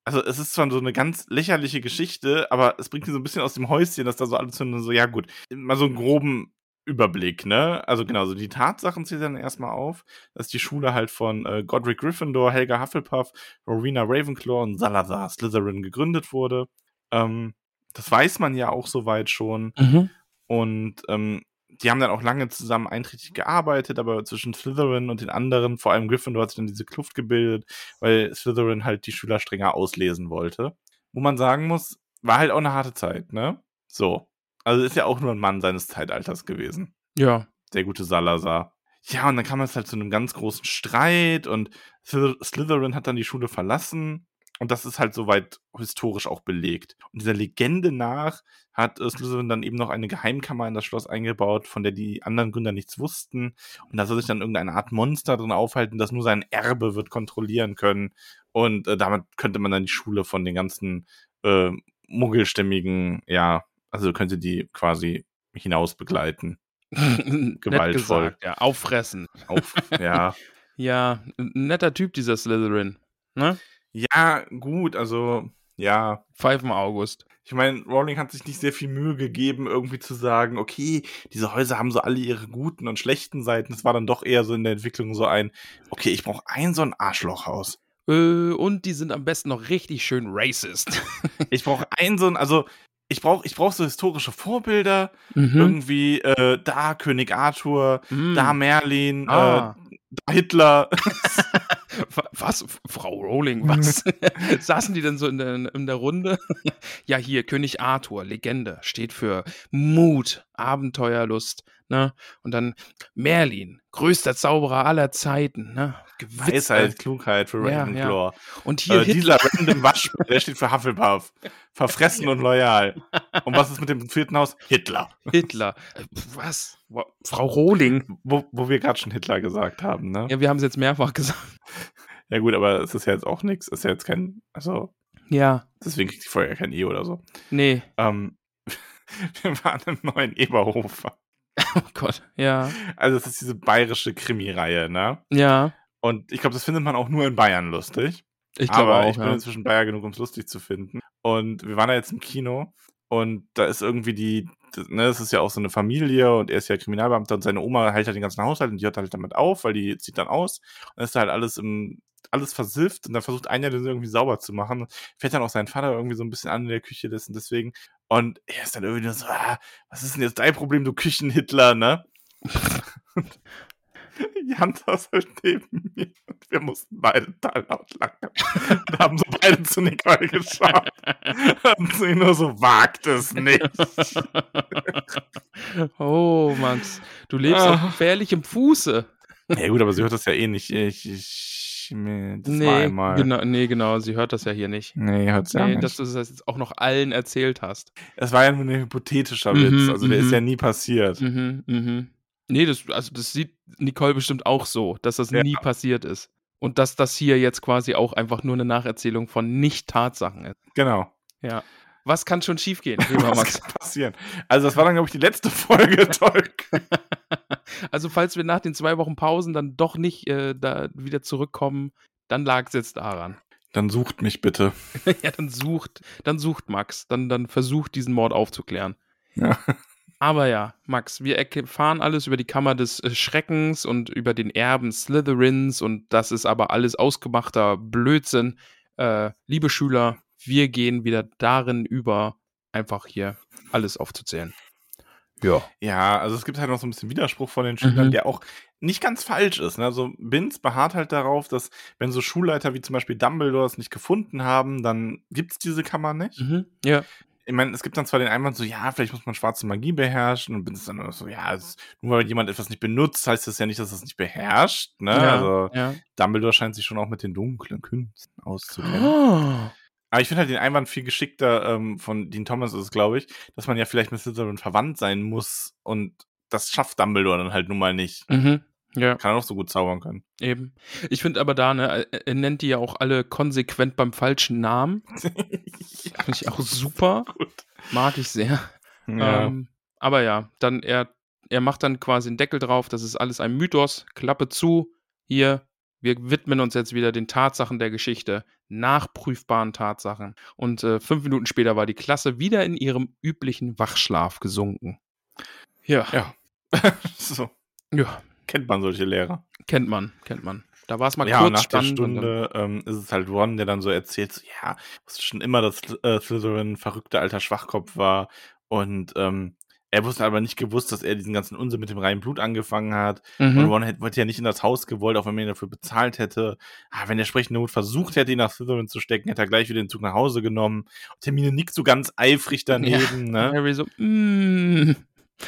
also es ist zwar so eine ganz lächerliche Geschichte, aber es bringt ihn so ein bisschen aus dem Häuschen, dass da so alle zu so, ja gut, mal so einen groben Überblick, ne? Also genau, so die Tatsachen zählt dann erstmal auf, dass die Schule halt von äh, Godric Gryffindor, Helga Hufflepuff, Rowena Ravenclaw und Salazar Slytherin gegründet wurde. Ähm, das weiß man ja auch soweit schon. Mhm. Und ähm, die haben dann auch lange zusammen einträchtig gearbeitet, aber zwischen Slytherin und den anderen, vor allem Gryffindor, hat sich dann diese Kluft gebildet, weil Slytherin halt die Schüler strenger auslesen wollte. Wo man sagen muss, war halt auch eine harte Zeit, ne? So. Also ist ja auch nur ein Mann seines Zeitalters gewesen. Ja. Der gute Salazar. Ja, und dann kam es halt zu einem ganz großen Streit und Slyth- Slytherin hat dann die Schule verlassen. Und das ist halt soweit historisch auch belegt. Und dieser Legende nach hat Slytherin dann eben noch eine Geheimkammer in das Schloss eingebaut, von der die anderen Gründer nichts wussten. Und da soll sich dann irgendeine Art Monster drin aufhalten, das nur sein Erbe wird kontrollieren können. Und äh, damit könnte man dann die Schule von den ganzen äh, muggelstämmigen, ja, also könnte die quasi hinaus begleiten. Gewaltvoll. gesagt, ja. Auffressen. Auf, ja. Ja, netter Typ, dieser Slytherin. Ne? Ja, gut, also, ja. Pfeifen August. Ich meine, Rowling hat sich nicht sehr viel Mühe gegeben, irgendwie zu sagen, okay, diese Häuser haben so alle ihre guten und schlechten Seiten. Es war dann doch eher so in der Entwicklung so ein, okay, ich brauche ein so ein Arschlochhaus. Äh, und die sind am besten noch richtig schön racist. Ich brauche ein so ein, also ich brauche ich brauch so historische Vorbilder. Mhm. Irgendwie äh, da König Arthur, Mm. da Merlin, Ah. äh, Hitler. Wa- Was? Frau Rowling, was? Saßen die denn so in der, in der Runde? ja, hier, König Arthur, Legende, steht für Mut, Abenteuerlust, ne? Und dann Merlin, größter Zauberer aller Zeiten, ne? Gewitzer. Weisheit, Klugheit für Ja, Ravenclaw. Und hier Äh, dieser random Waschbär, der steht für Hufflepuff. Verfressen und loyal. Und was ist mit dem vierten Haus? Hitler. Hitler. Äh, Was? Wa- Frau Rowling. Wo, wo wir gerade schon Hitler gesagt haben, ne? Ja. Ja, wir haben es jetzt mehrfach gesagt. gut, aber es ist ja jetzt auch nichts. Es ist ja jetzt kein, also, Ja, deswegen kriegt die ja kein E oder so. nee. Ähm, wir waren im neuen Eberhofer. Oh Gott. Ja. Also, es ist diese bayerische Krimi-Reihe, ne? Ja. Und ich glaube, das findet man auch nur in Bayern lustig. Ich glaube aber auch. ich bin ja. inzwischen Bayer genug, um es lustig zu finden. Und wir waren da jetzt im Kino Und da ist irgendwie die, ne, es ist ja auch so eine Familie und er ist ja Kriminalbeamter und seine Oma hält halt den ganzen Haushalt und die hört halt damit auf, weil die zieht dann aus. Und dann ist halt alles im, alles versifft und dann versucht einer den irgendwie sauber zu machen. Fährt dann auch sein Vater irgendwie so ein bisschen an in der Küche dessen deswegen. Und er ist dann irgendwie nur so, ah, was ist denn jetzt dein Problem, du Küchenhitler, ne? Jan saß halt neben mir und wir mussten beide total laut lachen. Wir haben so beide zu Nicole geschaut und sie nur so, wagt es nicht. oh, Max, du lebst auf Ah. gefährlichem Fuße. Ja gut, aber sie hört das ja eh nicht. Ich, ich, nee, war Nee einmal. genau, nee, genau, sie hört das ja hier nicht. Nee, hört's ja Nee, nicht. dass du das jetzt auch noch allen erzählt hast. Es war ja nur ein hypothetischer Mhm, Witz. Also der mhm. ist ja nie passiert. Mhm, mhm. Nee, das, also das sieht Nicole bestimmt auch so, dass das Ja. nie passiert ist. Und dass das hier jetzt quasi auch einfach nur eine Nacherzählung von Nicht-Tatsachen ist. Genau. Ja. Was kann schon schiefgehen, lieber Was Max? kann passieren? Also das war dann, glaube ich, die letzte Folge Tolk. also, falls wir nach den zwei Wochen Pausen dann doch nicht äh, da wieder zurückkommen, dann lag es jetzt daran. Dann sucht mich bitte. ja, dann sucht, dann sucht Max, dann, dann versucht diesen Mord aufzuklären. Ja. Aber ja, Max, wir erfahren alles über die Kammer des äh, Schreckens und über den Erben Slytherins und das ist aber alles ausgemachter Blödsinn. Äh, liebe Schüler, wir gehen wieder darin über, einfach hier alles aufzuzählen. Ja. Ja, also es gibt halt noch so ein bisschen Widerspruch von den Schülern, Mhm. der auch nicht ganz falsch ist. Ne? Also Binz beharrt halt darauf, dass wenn so Schulleiter wie zum Beispiel Dumbledore es nicht gefunden haben, dann gibt's diese Kammer nicht. Mhm. Ja. Ich meine, es gibt dann zwar den Einwand so, ja, vielleicht muss man schwarze Magie beherrschen und Binz dann so, ja, es, nur weil jemand etwas nicht benutzt, heißt das ja nicht, dass es nicht beherrscht. Ne? ja. Also ja. Dumbledore scheint sich schon auch mit den dunklen Künsten auszukennen. Oh. Aber ich finde halt den Einwand viel geschickter ähm, von Dean Thomas ist es, glaube ich, dass man ja vielleicht mit Slytherin verwandt sein muss und das schafft Dumbledore dann halt nun mal nicht. Mhm. Ja, Kann er noch so gut zaubern können. eben. Ich finde aber da, ne, er, er nennt die ja auch alle konsequent beim falschen Namen. ja, Finde ich auch super. gut. Mag ich sehr. Ja. Ähm, aber ja, dann er, er macht dann quasi einen Deckel drauf, das ist alles ein Mythos, Klappe zu, hier, wir widmen uns jetzt wieder den Tatsachen der Geschichte, nachprüfbaren Tatsachen. Und äh, fünf Minuten später war die Klasse wieder in ihrem üblichen Wachschlaf gesunken. Ja, ja. so. ja, Kennt man solche Lehrer. kennt man, kennt man. Da war es mal ja, kurz nach der spannend. und dann- Stunde ähm, ist es halt Ron, der dann so erzählt, so, ja, wusste schon immer, dass äh, Slytherin ein verrückter alter Schwachkopf war. Und ähm, er wusste aber nicht gewusst, dass er diesen ganzen Unsinn mit dem reinen Blut angefangen hat. Und Mhm. Ron hätte, hätte ja nicht in das Haus gewollt, auch wenn man ihn dafür bezahlt hätte. Ah, wenn der sprechende Hut versucht hätte, ihn nach Slytherin zu stecken, hätte er gleich wieder den Zug nach Hause genommen. Und Hermine nickt so ganz eifrig daneben, ne? Harry so, mm,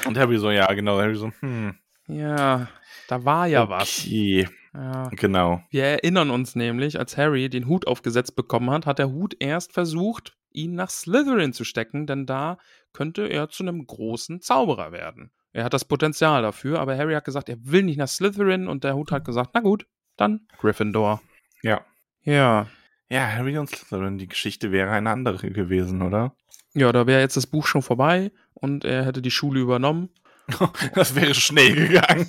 Und Harry so, ja, genau. Harry so, hm, ja, da war ja was. okay. Ja. Genau. Wir erinnern uns nämlich, als Harry den Hut aufgesetzt bekommen hat, hat der Hut erst versucht, ihn nach Slytherin zu stecken, denn da könnte er zu einem großen Zauberer werden. Er hat das Potenzial dafür, aber Harry hat gesagt, er will nicht nach Slytherin und der Hut hat gesagt, na gut, dann Gryffindor. Ja. Ja. Ja, Harry und Slytherin, die Geschichte wäre eine andere gewesen, oder? Ja, da wäre jetzt das Buch schon vorbei und er hätte die Schule übernommen. Das wäre schnell gegangen.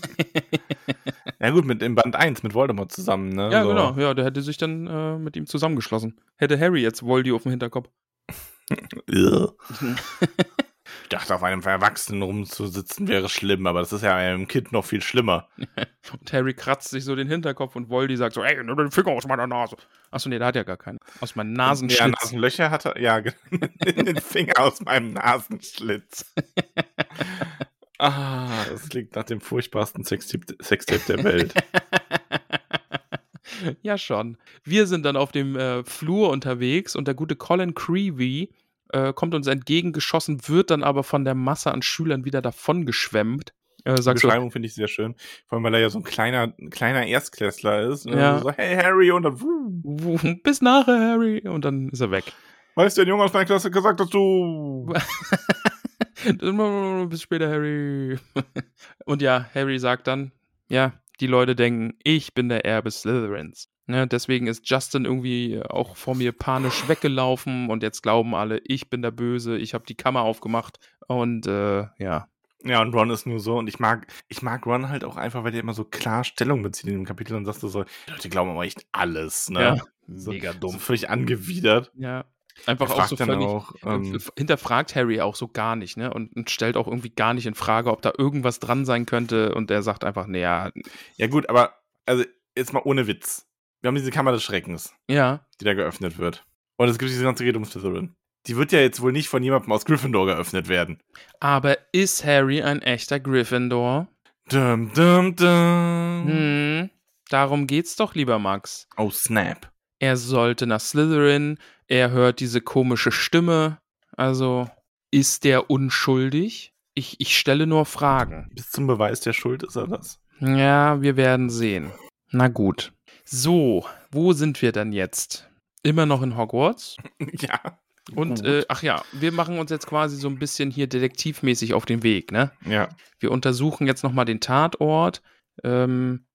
ja gut, mit im Band 1 mit Voldemort zusammen, ne? Ja, So. genau. Ja, der hätte sich dann äh, mit ihm zusammengeschlossen. Hätte Harry jetzt Voldy auf dem Hinterkopf. Ugh. Ich dachte, auf einem Erwachsenen rumzusitzen wäre schlimm, aber das ist ja einem Kind noch viel schlimmer. Und Harry kratzt sich so den Hinterkopf und Voldy sagt so, ey, nimm den Finger aus meiner Nase. Achso, nee, der hat ja gar keinen. Aus meinem Ja, Nasenschlitz. Nasenlöcher hat er, ja, den Finger aus meinem Nasenschlitz. ah, das klingt nach dem furchtbarsten Sextape der Welt. Ja, schon. Wir sind dann auf dem äh, Flur unterwegs und der gute Colin Creevy äh, kommt uns entgegengeschossen, wird dann aber von der Masse an Schülern wieder davongeschwemmt. Äh, Die Beschreibung finde ich sehr schön. Vor allem, weil er ja so ein kleiner, ein kleiner Erstklässler ist. Und Ja. So, hey Harry, und dann, wuh, bis nachher, Harry. Und dann ist er weg. weißt du, ein Junge aus meiner Klasse hat gesagt, dass du. Bis später, Harry. Und ja, Harry sagt dann, ja, die Leute denken, ich bin der Erbe Slytherins. Ne, deswegen ist Justin irgendwie auch vor mir panisch weggelaufen und jetzt glauben alle, ich bin der Böse, ich habe die Kammer aufgemacht und äh, ja. Ja, und Ron ist nur so, und ich mag, ich mag Ron halt auch einfach, weil der immer so klar Stellung bezieht in dem Kapitel und sagst du so, die Leute glauben aber echt alles, ne? ja so, mega So dumm. völlig angewidert. Ja. Einfach auch so völlig, auch, äh, ähm, hinterfragt Harry auch so gar nicht, ne? Und, und stellt auch irgendwie gar nicht in Frage, ob da irgendwas dran sein könnte. Und er sagt einfach, naja, Ja, gut, aber also jetzt mal ohne Witz. Wir haben diese Kammer des Schreckens, ja, die da geöffnet wird. Und es gibt diese ganze Rede um Slytherin. Die wird ja jetzt wohl nicht von jemandem aus Gryffindor geöffnet werden. aber ist Harry ein echter Gryffindor? Dum, dum, dum. Hm, darum geht's doch, lieber Max. Oh, snap. Er sollte nach Slytherin, er hört diese komische Stimme. Also, ist der unschuldig? Ich, ich stelle nur Fragen. Bis zum Beweis der Schuld ist er das. Ja, wir werden sehen. Na gut. So, wo sind wir denn jetzt? Immer noch in Hogwarts. ja. Und, äh, ach ja, wir machen uns jetzt quasi so ein bisschen hier detektivmäßig auf den Weg, ne? ja. Wir untersuchen jetzt nochmal den Tatort. Ähm,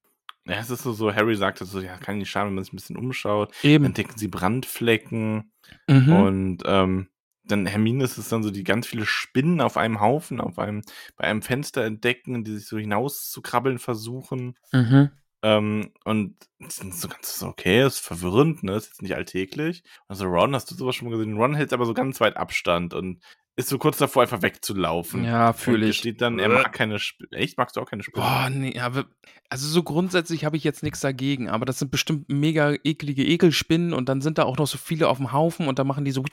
Ja, es ist so, so, Harry sagt so, ja, kann nicht schaden, wenn man sich ein bisschen umschaut. eben. Entdecken sie Brandflecken. Mhm. Und ähm, dann Hermine ist es dann so, die ganz viele Spinnen auf einem Haufen, auf einem, bei einem Fenster entdecken, die sich so hinaus zu krabbeln versuchen. Mhm. Ähm, und sind so ganz so, okay, ist verwirrend, ne? Ist jetzt nicht alltäglich. Also Ron, hast du sowas schon mal gesehen? Ron hält aber so ganz weit Abstand und ist so kurz davor, einfach wegzulaufen. Ja, fühle ich. steht dann, er mag keine Spinnen. Echt? Magst du auch keine Spinnen? Boah, nee, aber, also so grundsätzlich habe ich jetzt nichts dagegen, aber das sind bestimmt mega eklige Ekelspinnen und dann sind da auch noch so viele auf dem Haufen und dann machen die so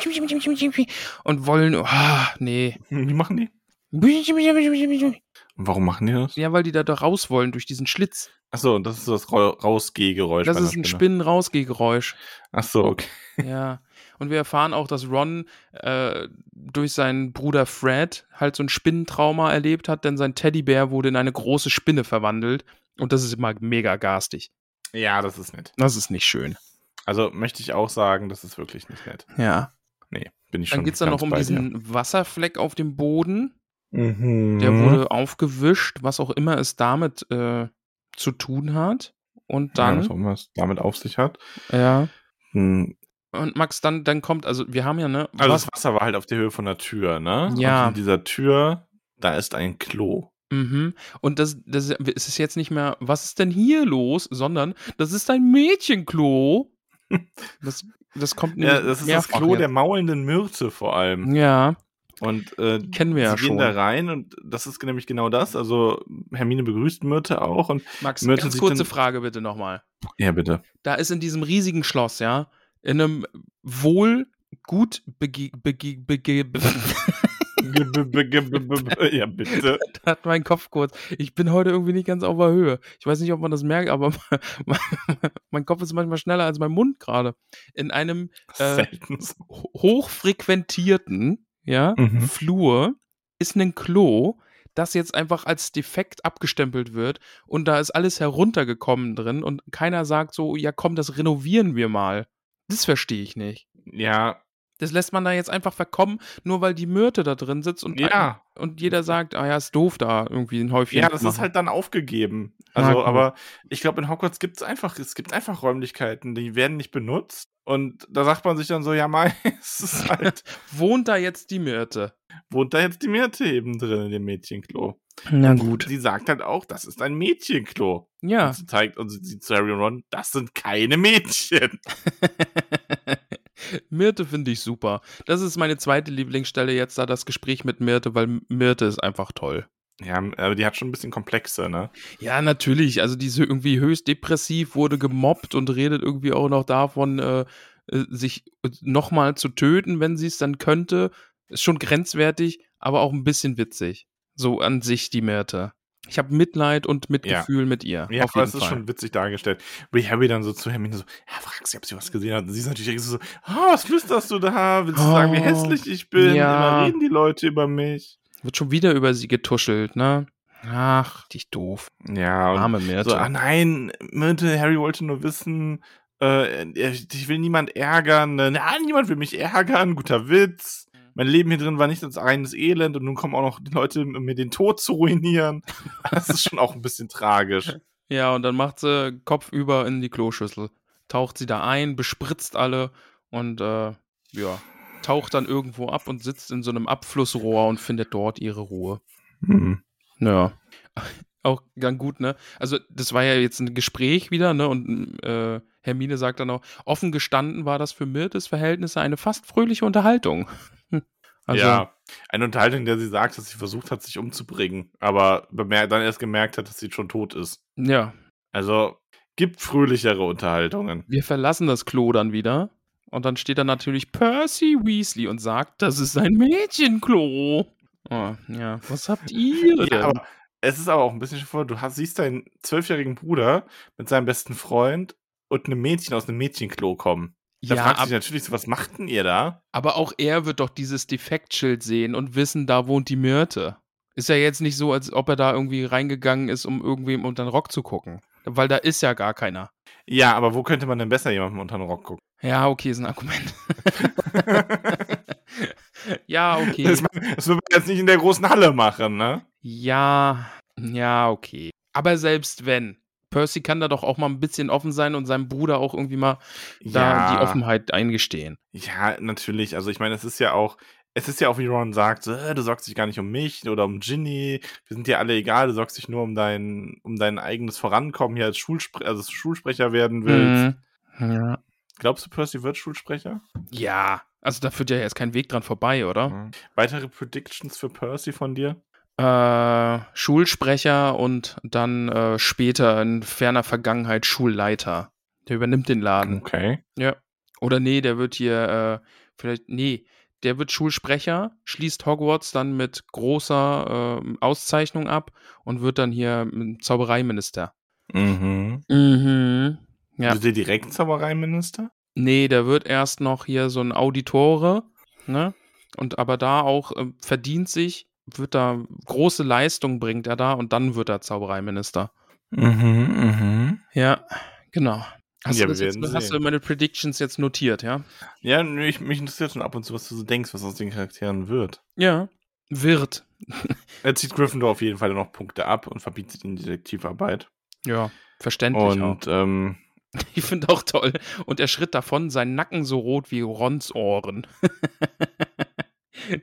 und wollen, ah, nee. Wie machen die? Und warum machen die das? Ja, weil die da, da raus wollen durch diesen Schlitz. Achso, das ist so das Ra Rausgehgeräusch. Das ist ein Spinne. Spinnen-Rausgehgeräusch. Achso, okay. Ja. Und wir erfahren auch, dass Ron äh, durch seinen Bruder Fred halt so ein Spinnentrauma erlebt hat, denn sein Teddybär wurde in eine große Spinne verwandelt. Und das ist immer mega garstig. Ja, das ist nett. Das ist nicht schön. Also möchte ich auch sagen, das ist wirklich nicht nett. Ja. Nee, bin ich schon. Dann geht es dann noch um bei dir. diesen Wasserfleck auf dem Boden. Mhm. Der wurde aufgewischt, was auch immer es damit äh, zu tun hat. Und Ja, dann, was auch immer es damit auf sich hat. ja. Hm, Und Max, dann, dann kommt, also wir haben ja, ne? Also was- das Wasser war halt auf der Höhe von der Tür, ne? Ja. Und in dieser Tür, da ist ein Klo. Mhm. Und das, das es ist jetzt nicht mehr, was ist denn hier los, sondern das ist ein Mädchenklo. Das, das kommt Ja, nämlich das ist das Klo jetzt. der maulenden Myrte vor allem. Ja, Und äh, kennen wir sie ja gehen schon. da rein und das ist nämlich genau das. Also Hermine begrüßt Myrte auch und Max, Myrte ganz kurze Frage bitte nochmal. ja bitte. Da ist in diesem riesigen Schloss, ja, in einem wohl gut bege bege bege ja bitte. Da hat mein Kopf kurz. Ich bin heute irgendwie nicht ganz auf der Höhe. Ich weiß nicht, ob man das merkt, aber mein Kopf ist manchmal schneller als mein Mund gerade. In einem äh, hochfrequentierten ja, Mhm. Flur ist ein Klo, das jetzt einfach als defekt abgestempelt wird und da ist alles heruntergekommen drin und keiner sagt so, ja komm, das renovieren wir mal. Das verstehe ich nicht. Ja, Das lässt man da jetzt einfach verkommen, nur weil die Myrte da drin sitzt und, ja. und jeder sagt, ah ja, ist doof da irgendwie ein Häufchen. Ja, das ist machen. halt dann aufgegeben. Also, gut. aber ich glaube, in Hogwarts gibt es einfach, es gibt einfach Räumlichkeiten, die werden nicht benutzt. Und da sagt man sich dann so, ja, Mai, es ist halt, Wohnt da jetzt die Myrte? wohnt da jetzt die Myrte eben drin in dem Mädchenklo? Na Sie sagt halt auch, das ist ein Mädchenklo. Ja. Und sie zeigt, und sie sieht zu Harry und Ron, das sind keine Mädchen. Myrte finde ich super. Das ist meine zweite Lieblingsstelle jetzt da, das Gespräch mit Myrte, weil Myrte ist einfach toll. Ja, aber die hat schon ein bisschen komplexer, ne? Ja, natürlich. Also die ist irgendwie höchst depressiv, wurde gemobbt und redet irgendwie auch noch davon, äh, äh, sich nochmal zu töten, wenn sie es dann könnte. Ist schon grenzwertig, aber auch ein bisschen witzig. So an sich die Myrte. Ich habe Mitleid und Mitgefühl mit ihr. Ja, auf aber es ist Fall. schon witzig dargestellt. Wie Harry dann so zu Hermine so, ja, frag sie, ob sie was gesehen hat. Und sie ist natürlich so, ah, was flüsterst du da? Willst du sagen, wie Oh, hässlich ich bin? ja. Immer reden die Leute über mich. Wird schon wieder über sie getuschelt, ne? Ach, dich doof. Ja, Arme Myrte. so, ah nein, Myrte, Harry wollte nur wissen, äh, ich will niemand ärgern. Ne? Ja, niemand will mich ärgern, guter Witz. Mein Leben hier drin war nicht als reines Elend und nun kommen auch noch die Leute, um mir den Tod zu ruinieren. Das ist schon auch ein bisschen tragisch. Ja, und dann macht sie Kopf über in die Kloschüssel. Taucht sie da ein, bespritzt alle und äh, ja, taucht dann irgendwo ab und sitzt in so einem Abflussrohr und findet dort ihre Ruhe. Hm. Ja. Auch ganz gut, ne? Also, das war ja jetzt ein Gespräch wieder, ne? Und äh, Hermine sagt dann auch, offen gestanden war das für Myrtes Verhältnisse eine fast fröhliche Unterhaltung. Also, ja, eine Unterhaltung, in der sie sagt, dass sie versucht hat, sich umzubringen, aber dann erst gemerkt hat, dass sie schon tot ist. Ja. Also, gibt fröhlichere Unterhaltungen. Wir verlassen das Klo dann wieder. Und dann steht da natürlich Percy Weasley und sagt, das ist ein Mädchenklo. Oh, ja, was habt ihr denn? Ja, aber es ist aber auch ein bisschen vor, du hast, siehst deinen zwölfjährigen Bruder mit seinem besten Freund und einem Mädchen aus einem Mädchenklo kommen. Da ja, fragt sich natürlich so, was macht denn ihr da? Aber auch er wird doch dieses Defektschild sehen und wissen, da wohnt die Myrte. Ist ja jetzt nicht so, als ob er da irgendwie reingegangen ist, um irgendwem unter den Rock zu gucken. Weil da ist ja gar keiner. Ja, aber wo könnte man denn besser jemandem unter den Rock gucken? Ja, okay, ist ein Argument. ja, okay. Das, das will man jetzt nicht in der großen Halle machen, ne? Ja, ja, okay. Aber selbst wenn, Percy kann da doch auch mal ein bisschen offen sein und seinem Bruder auch irgendwie mal ja. da die Offenheit eingestehen. Ja, natürlich. Also ich meine, es ist ja auch, es ist ja auch, wie Ron sagt, so, äh, du sorgst dich gar nicht um mich oder um Ginny, wir sind dir alle egal, du sorgst dich nur um dein, um dein eigenes Vorankommen hier als, Schulspre also als Schulsprecher werden willst. Mhm. Ja. Glaubst du, Percy wird Schulsprecher? Ja, also da führt ja jetzt kein Weg dran vorbei, oder? Mhm. Weitere Predictions für Percy von dir? Äh, Schulsprecher und dann äh, später in ferner Vergangenheit Schulleiter. Der übernimmt den Laden. Okay. Ja. Oder nee, der wird hier äh, vielleicht, nee, der wird Schulsprecher, schließt Hogwarts dann mit großer äh, Auszeichnung ab und wird dann hier Zaubereiminister. Mhm. Mhm. Ja. Wird der direkt Zaubereiminister? Nee, der wird erst noch hier so ein Auditore, ne? Und aber da auch äh, verdient sich, wird da große Leistung bringt er da und dann wird er Zaubereiminister. Mhm, mhm. Ja, genau. Hast, ja, du, jetzt, hast du meine Predictions jetzt notiert, ja? Ja, ich, mich interessiert schon ab und zu, was du so denkst, was aus den Charakteren wird. Ja, wird. er zieht Gryffindor auf jeden Fall noch Punkte ab und verbietet ihnen Detektivarbeit. Ja, verständlich. Und ähm, ich finde auch toll. Und er schritt davon, sein Nacken so rot wie Rons Ohren.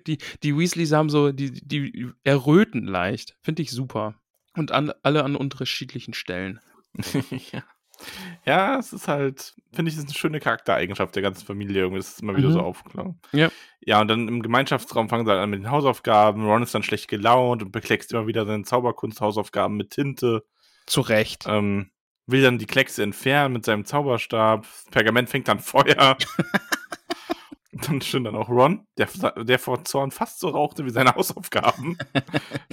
die, die Weasleys haben so, die, die erröten leicht. Finde ich super. Und an, alle an unterschiedlichen Stellen. ja. Ja, es ist halt, finde ich, es ist eine schöne Charaktereigenschaft der ganzen Familie. Irgendwie ist es immer wieder mhm. so aufgeklungen. Ja. Ja, und dann im Gemeinschaftsraum fangen sie halt an mit den Hausaufgaben. Ron ist dann schlecht gelaunt und bekleckst immer wieder seine Zauberkunsthausaufgaben mit Tinte. Zu Recht. Ähm, will dann die Kleckse entfernen mit seinem Zauberstab. Pergament fängt dann Feuer. dann stimmt dann auch Ron, der, der vor Zorn fast so rauchte wie seine Hausaufgaben,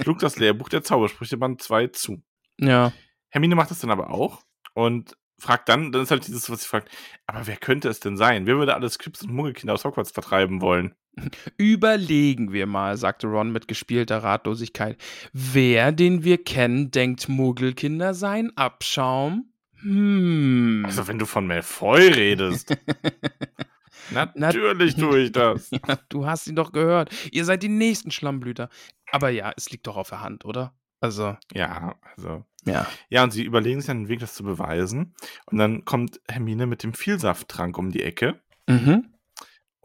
schlug das Lehrbuch der Zaubersprüche Band 2 zu. Ja. Hermine macht das dann aber auch und fragt dann, dann ist halt dieses, was sie fragt, aber wer könnte es denn sein? Wer würde alle Skrips und Muggelkinder aus Hogwarts vertreiben wollen? Überlegen wir mal, sagte Ron mit gespielter Ratlosigkeit. Wer, den wir kennen, denkt Muggelkinder seien Abschaum? Hm. Also, wenn du von Malfoy redest. Natürlich tue ich das. Du hast ihn doch gehört. Ihr seid die nächsten Schlammblüter. Aber ja, es liegt doch auf der Hand, oder? Also. Ja, also. Ja. Ja, und sie überlegen sich dann einen Weg, das zu beweisen. Und dann kommt Hermine mit dem Vielsafttrank um die Ecke. Mhm.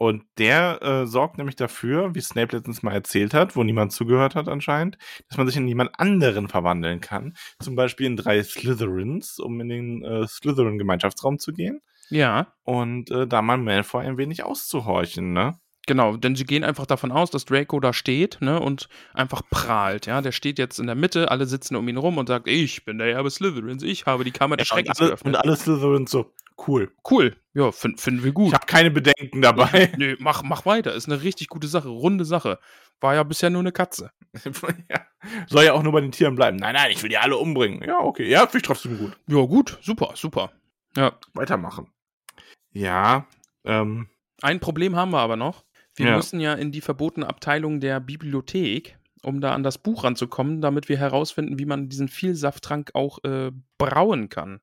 Und der äh, sorgt nämlich dafür, wie Snape letztens mal erzählt hat, wo niemand zugehört hat anscheinend, dass man sich in jemand anderen verwandeln kann. Zum Beispiel in drei Slytherins, um in den äh, Slytherin-Gemeinschaftsraum zu gehen. Ja. Und äh, da mal Malfoy ein wenig auszuhorchen, ne? Genau, denn sie gehen einfach davon aus, dass Draco da steht, ne, und einfach prahlt, ja. Der steht jetzt in der Mitte, alle sitzen um ihn rum und sagt, ich bin der Erbe Slytherins, ich habe die Kammer des Schreckens alle, geöffnet. Und alle Slytherins so, cool. Cool, ja, finden find wir gut. Ich habe keine Bedenken dabei. Nö, mach, mach weiter, ist eine richtig gute Sache, runde Sache. War ja bisher nur eine Katze. ja. Soll ja auch nur bei den Tieren bleiben. Nein, nein, ich will die alle umbringen. Ja, okay, ja, finde ich trotzdem gut. Ja, gut, super, super. Ja. Weitermachen. Ja, ähm. Ein Problem haben wir aber noch. Wir ja. müssen ja in die verbotene Abteilung der Bibliothek, um da an das Buch ranzukommen, damit wir herausfinden, wie man diesen Vielsafttrank auch äh, brauen kann.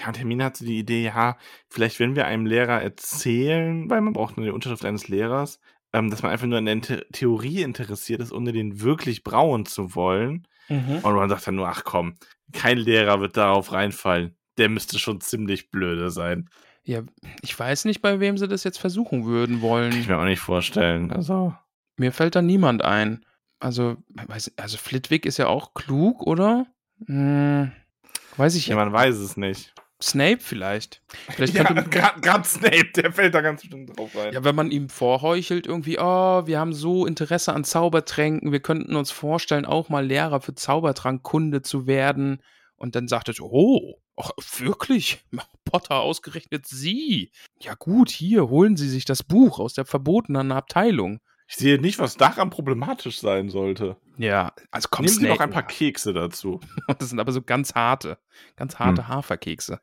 Ja, und Hermine hatte die Idee, ja, vielleicht wenn wir einem Lehrer erzählen, weil man braucht nur die Unterschrift eines Lehrers, ähm, dass man einfach nur in der The Theorie interessiert ist, ohne den wirklich brauen zu wollen. Mhm. Und man sagt dann nur, ach komm, kein Lehrer wird darauf reinfallen. Der müsste schon ziemlich blöde sein. Ja, ich weiß nicht, bei wem sie das jetzt versuchen würden wollen. Kann ich mir auch nicht vorstellen. Also. Mir fällt da niemand ein. Also, also Flitwick ist ja auch klug, oder? Hm, weiß ich ja. man weiß es nicht. Snape vielleicht. Vielleicht Ja, gerade Snape, der fällt da ganz bestimmt drauf rein. Ja, wenn man ihm vorheuchelt, irgendwie, oh, wir haben so Interesse an Zaubertränken, wir könnten uns vorstellen, auch mal Lehrer für Zaubertrankkunde zu werden. Und dann sagt er so, oh, ach, wirklich? Potter, ausgerechnet Sie. Ja gut, hier, holen Sie sich das Buch aus der verbotenen Abteilung. Ich sehe nicht, was daran problematisch sein sollte. Ja, also komm, Nehmen Sie noch ein paar Kekse dazu. Das sind aber so ganz harte, ganz harte Hm. Haferkekse.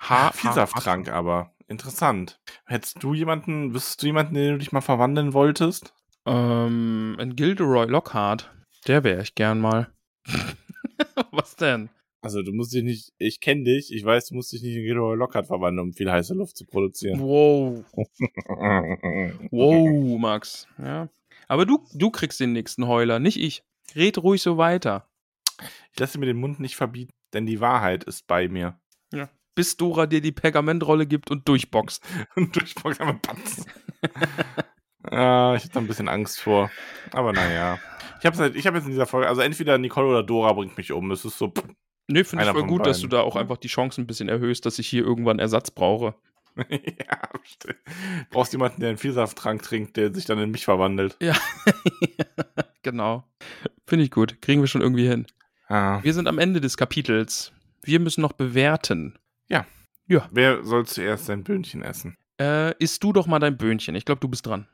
Ha Vielsafttrank aber. Interessant. Hättest du jemanden, wüsstest du jemanden, den du dich mal verwandeln wolltest? Ähm, ein Gilderoy Lockhart. Der wäre ich gern mal. Was denn? Also du musst dich nicht, ich kenne dich, ich weiß, du musst dich nicht in Gilderoy Lockhart verwandeln, um viel heiße Luft zu produzieren. Wow. Wow, Max. Ja. Aber du, du kriegst den nächsten Heuler, nicht ich. Red ruhig so weiter. Ich lasse mir den Mund nicht verbieten, denn die Wahrheit ist bei mir. Bis Dora dir die Pergamentrolle gibt und durchboxt. Und durch Programme Patz. Ja, ich habe da ein bisschen Angst vor. Aber naja. Ich habe halt, ich hab jetzt in dieser Folge, also entweder Nicole oder Dora bringt mich um. Es ist so, pff, Nee, finde ich voll gut, dass du da auch einfach die Chance ein bisschen erhöhst, dass ich hier irgendwann Ersatz brauche. ja, stimmt. Brauchst jemanden, der einen Vielsafttrank trinkt, der sich dann in mich verwandelt. Ja. genau. Finde ich gut. Kriegen wir schon irgendwie hin. Ja. Wir sind am Ende des Kapitels. Wir müssen noch bewerten. Wer soll zuerst sein Böhnchen essen? Äh, isst du doch mal dein Böhnchen. Ich glaube, du bist dran.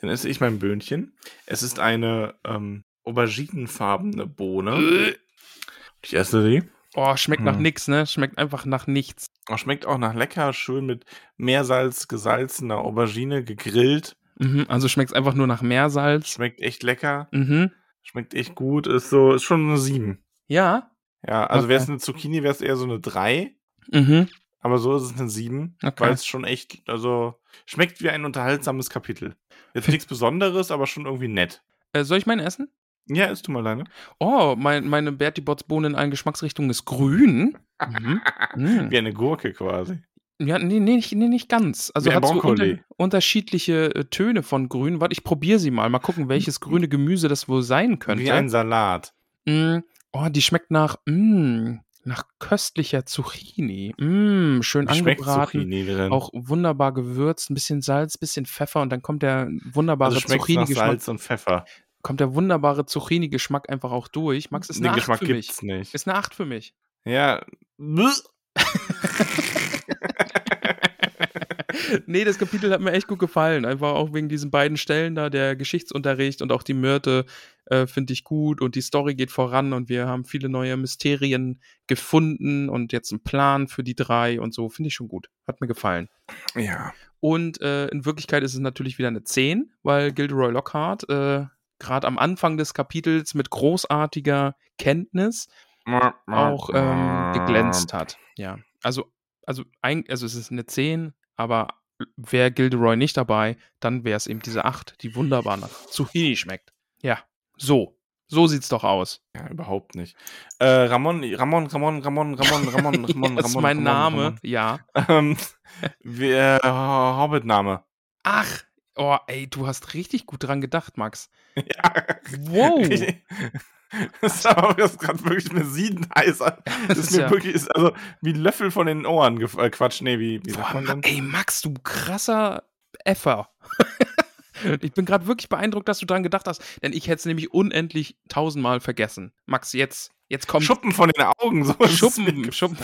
Dann esse ich mein Böhnchen. Es ist eine ähm, auberginenfarbene Bohne. Ich esse die. Oh, schmeckt nach Hm. nix, ne? Schmeckt einfach nach nichts. Oh, schmeckt auch nach lecker, schön mit Meersalz gesalzener Aubergine gegrillt. Mhm, also schmeckt einfach nur nach Meersalz. Schmeckt echt lecker. Mhm. Schmeckt echt gut. Ist so, ist schon eine 7. Ja. Ja, also Okay. wäre es eine Zucchini, wäre es eher so eine 3. Mhm. Aber so ist es eine 7. Okay. Weil es schon echt, also schmeckt wie ein unterhaltsames Kapitel. Jetzt nichts Besonderes, aber schon irgendwie nett. Äh, soll ich meinen essen? Ja, isst du mal deine. Oh, mein, meine Bertie Bots Bohne in allen Geschmacksrichtungen ist grün. Mhm. Mhm. Wie eine Gurke quasi. Ja, nee, nee, nicht, nee, nicht ganz. Also ein hat so unter, unterschiedliche äh, Töne von grün. Warte, ich probiere sie mal. Mal gucken, welches grüne Gemüse das wohl sein könnte. Wie ein Salat. Mm, oh, die schmeckt nach, mm, nach köstlicher Zucchini. Mm, schön angebraten. Zucchini? Auch wunderbar gewürzt, ein bisschen Salz, ein bisschen Pfeffer und dann kommt der wunderbare also Zucchini-Geschmack. Salz und Pfeffer. Kommt der wunderbare Zucchini-Geschmack einfach auch durch. Max ist Den eine 8 Geschmack für mich. nicht. Ist eine 8 für mich. Ja. Nee, das Kapitel hat mir echt gut gefallen. Einfach auch wegen diesen beiden Stellen da, der Geschichtsunterricht und auch die Myrte äh, finde ich gut und die Story geht voran und wir haben viele neue Mysterien gefunden und jetzt einen Plan für die drei und so. Finde ich schon gut. Hat mir gefallen. Ja. Und äh, in Wirklichkeit ist es natürlich wieder eine 10, weil Gilderoy Lockhart äh, gerade am Anfang des Kapitels mit großartiger Kenntnis auch ähm, geglänzt hat. Ja, also, also, ein, also es ist eine 10, aber wäre Gilderoy nicht dabei, dann wäre es eben diese 8, die wunderbar nach Zucchini schmeckt. Ja, so. So sieht's doch aus. Ja, überhaupt nicht. Äh, Ramon, Ramon, Ramon, Ramon, Ramon, Ramon, Ramon, das ist mein Ramon, Name, Ramon. ja. Ähm, wer, Hobbit-Name. Ach, oh, ey, du hast richtig gut dran gedacht, Max. Ja. Wow. Das ist aber gerade wirklich eine Siedenheißer. Das ist ist mir ja- wirklich, ist also wie ein Löffel von den Ohren. gef- Äh, Quatsch, nee, wie, wie sagt Boah, man Ma denn? ey, Max, du krasser Effer. Ich bin gerade wirklich beeindruckt, dass du dran gedacht hast, denn ich hätte es nämlich unendlich tausendmal vergessen. Max, jetzt, jetzt kommt Schuppen von den Augen. So Schuppen, Schuppen.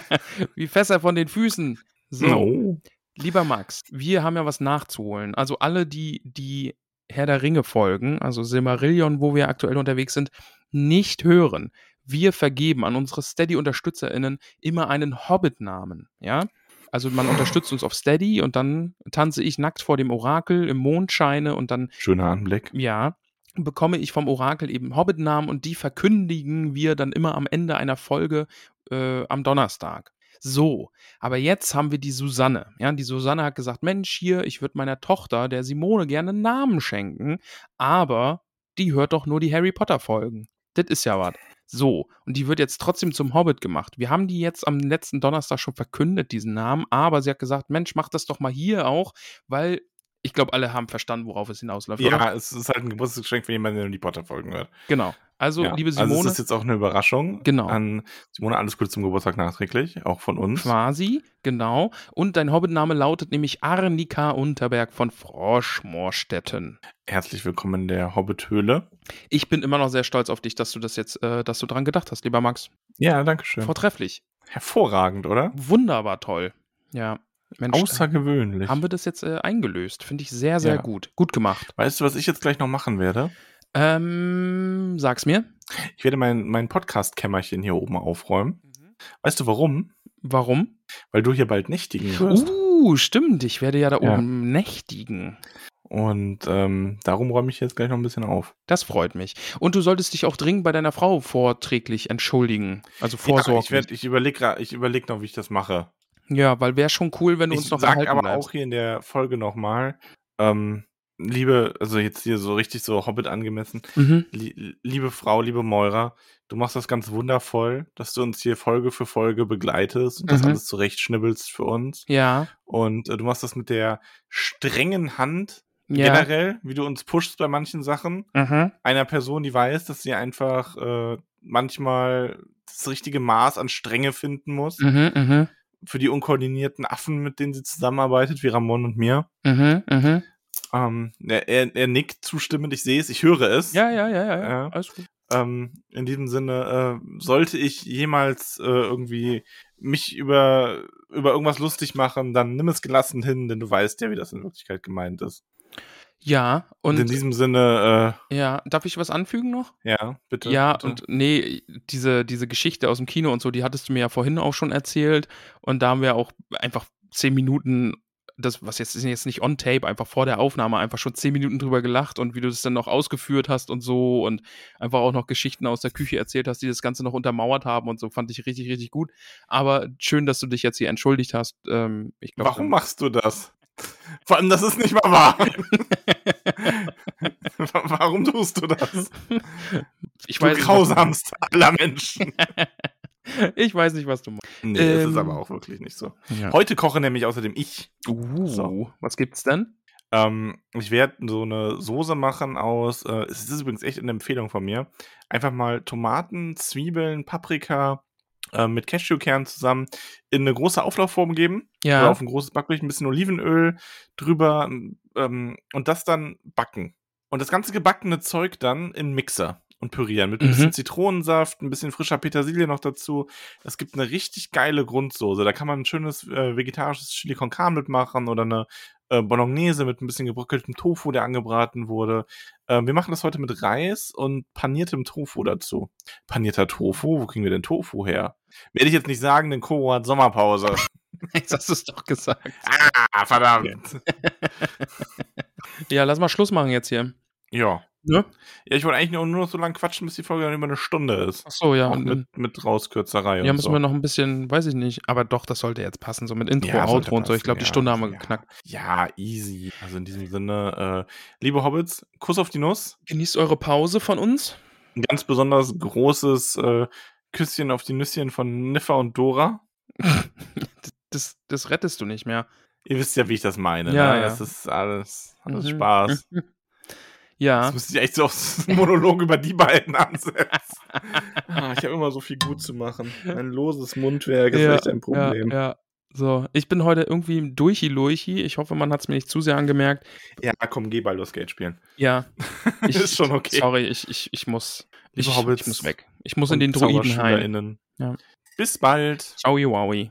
Wie Fässer von den Füßen. So, No. lieber Max, wir haben ja was nachzuholen. Also alle, die die Herr der Ringe folgen, also Silmarillion, wo wir aktuell unterwegs sind, nicht hören. Wir vergeben an unsere Steady-UnterstützerInnen immer einen Hobbit-Namen, ja? Also man unterstützt uns auf Steady und dann tanze ich nackt vor dem Orakel im Mondscheine und dann Schöner Anblick. ja, bekomme ich vom Orakel eben Hobbit-Namen und die verkündigen wir dann immer am Ende einer Folge äh, am Donnerstag. So, aber jetzt haben wir die Susanne. Ja, die Susanne hat gesagt: Mensch, hier, ich würde meiner Tochter, der Simone, gerne einen Namen schenken, aber die hört doch nur die Harry Potter-Folgen. Das ist ja was. So, und die wird jetzt trotzdem zum Hobbit gemacht. Wir haben die jetzt am letzten Donnerstag schon verkündet, diesen Namen, aber sie hat gesagt: Mensch, mach das doch mal hier auch, weil ich glaube, alle haben verstanden, worauf es hinausläuft. oder? Ja, es ist halt ein Geburtstagsgeschenk für jemanden, der nur die Potter-Folgen hört. Genau. Also, ja. liebe Also Simone, es ist jetzt auch eine Überraschung. Genau. An Simone, alles Gute zum Geburtstag nachträglich, auch von uns. quasi, genau. Und dein Hobbitname lautet nämlich Arnika Unterberg von Froschmorstetten. Herzlich willkommen in der Hobbithöhle. Ich bin immer noch sehr stolz auf dich, dass du das jetzt, äh, dass du dran gedacht hast, lieber Max. Ja, danke schön. Vortrefflich. Hervorragend, oder? Wunderbar toll. Ja. Mensch, Außergewöhnlich. haben wir das jetzt äh, eingelöst. Finde ich sehr, sehr Ja. gut. Gut gemacht. Weißt du, was ich jetzt gleich noch machen werde? Ähm, sag's mir. Ich werde mein, mein Podcast-Kämmerchen hier oben aufräumen. Weißt du warum? Warum? Weil du hier bald nächtigen wirst. Uh, stimmt. Ich werde ja da Ja. oben nächtigen. Und ähm, darum räume ich jetzt gleich noch ein bisschen auf. Das freut mich. Und du solltest dich auch dringend bei deiner Frau vorträglich entschuldigen. Also Ja, vorsorglich. ich werd, ich überlege ich überleg noch, wie ich das mache. Ja, weil wäre schon cool, wenn du uns Ich noch sag aber bleibst. auch hier in der Folge nochmal, ähm, liebe, also jetzt hier so richtig so Hobbit angemessen, Mhm. li liebe Frau, liebe Moira, du machst das ganz wundervoll, dass du uns hier Folge für Folge begleitest und das Mhm. alles zurechtschnibbelst für uns. Ja, Und äh, du machst das mit der strengen Hand ja. generell, wie du uns pushst bei manchen Sachen. Mhm. Einer Person, die weiß, dass sie einfach äh, manchmal das richtige Maß an Strenge finden muss. Mhm, mhm, Für die unkoordinierten Affen, mit denen sie zusammenarbeitet, wie Ramon und mir. mhm, mhm. Ähm, er, er, er nickt zustimmend, ich sehe es, ich höre es. Ja, ja, ja, ja, ja. Ja. Alles gut. Ähm, in diesem Sinne, äh, sollte ich jemals äh, irgendwie mich über, über irgendwas lustig machen, dann nimm es gelassen hin, denn du weißt ja, wie das in Wirklichkeit gemeint ist. Ja, Und, in diesem Sinne, ja, darf ich was anfügen noch? äh, ja, bitte. Ja, bitte. und nee, diese, diese Geschichte aus dem Kino und so, die hattest du mir ja vorhin auch schon erzählt. Und da haben wir auch einfach zehn Minuten, das, was jetzt ist jetzt nicht on tape, einfach vor der Aufnahme, einfach schon zehn Minuten drüber gelacht und wie du das dann noch ausgeführt hast und so und einfach auch noch Geschichten aus der Küche erzählt hast, die das Ganze noch untermauert haben und so, fand ich richtig, richtig gut. Aber schön, dass du dich jetzt hier entschuldigt hast. Ähm, ich glaub, Warum machst du das? Vor allem, das ist nicht mal wahr. Warum tust du das? ich Du weiß, nicht, aller Menschen. ich weiß nicht, was du machst. Nee, das ist Ähm, aber auch wirklich nicht so. Ja. Heute koche nämlich außerdem ich. Uh, So. was gibt's denn? Ähm, ich werde so eine Soße machen aus, äh, es ist übrigens echt eine Empfehlung von mir. Einfach mal Tomaten, Zwiebeln, Paprika äh, mit Cashewkern zusammen in eine große Auflaufform geben. Oder Ja. auf ein großes Backblech ein bisschen Olivenöl drüber ähm, und das dann backen. Und das ganze gebackene Zeug dann in Mixer und pürieren. Mit ein Mhm. bisschen Zitronensaft, ein bisschen frischer Petersilie noch dazu. Das gibt eine richtig geile Grundsoße. Da kann man ein schönes äh, vegetarisches Chili con Carne mitmachen oder eine äh, Bolognese mit ein bisschen gebröckeltem Tofu, der angebraten wurde. Äh, wir machen das heute mit Reis und paniertem Tofu dazu. Panierter Tofu? Wo kriegen wir denn Tofu her? Werde ich jetzt nicht sagen, denn Koro hat Sommerpause. Jetzt hast du es doch gesagt. ah, verdammt. Ja, lass mal Schluss machen jetzt hier. Ja. Ne? Ja, ich wollte eigentlich nur, noch so lange quatschen, bis die Folge dann über eine Stunde ist. Ach so, ja. Und, mit, mit Rauskürzerei ja, müssen so. wir noch ein bisschen, weiß ich nicht, aber doch, das sollte jetzt passen, so mit Intro, Ja, Outro und so. Ich glaube, die ja, Stunde haben wir ja. geknackt. Ja, easy. Also in diesem Sinne, äh, liebe Hobbits, Kuss auf die Nuss. Genießt eure Pause von uns. Ein ganz besonders großes äh, Küsschen auf die Nüsschen von Niffer und Dora. Das, das rettest du nicht mehr. Ihr wisst ja, wie ich das meine. Ja, ne? ja. Das ist alles, alles Mhm. Spaß. Ja. Das müsste ich echt so aufs Monolog über die beiden ansetzen. ah, ich habe immer so viel gut zu machen. Ein loses Mundwerk ist ja, echt ein Problem. Ja, ja. So, ich bin heute irgendwie durchi-lurchi. Ich hoffe, man hat es mir nicht zu sehr angemerkt. Ja, komm, geh Baldur's Gate spielen. Ja. Ich, Ist schon okay. Sorry, ich, ich, ich muss. Ich, ich muss weg. Ich muss in den Druidenheim. ZauberschülerInnen. Ja. Bis bald. Ciao, wowi.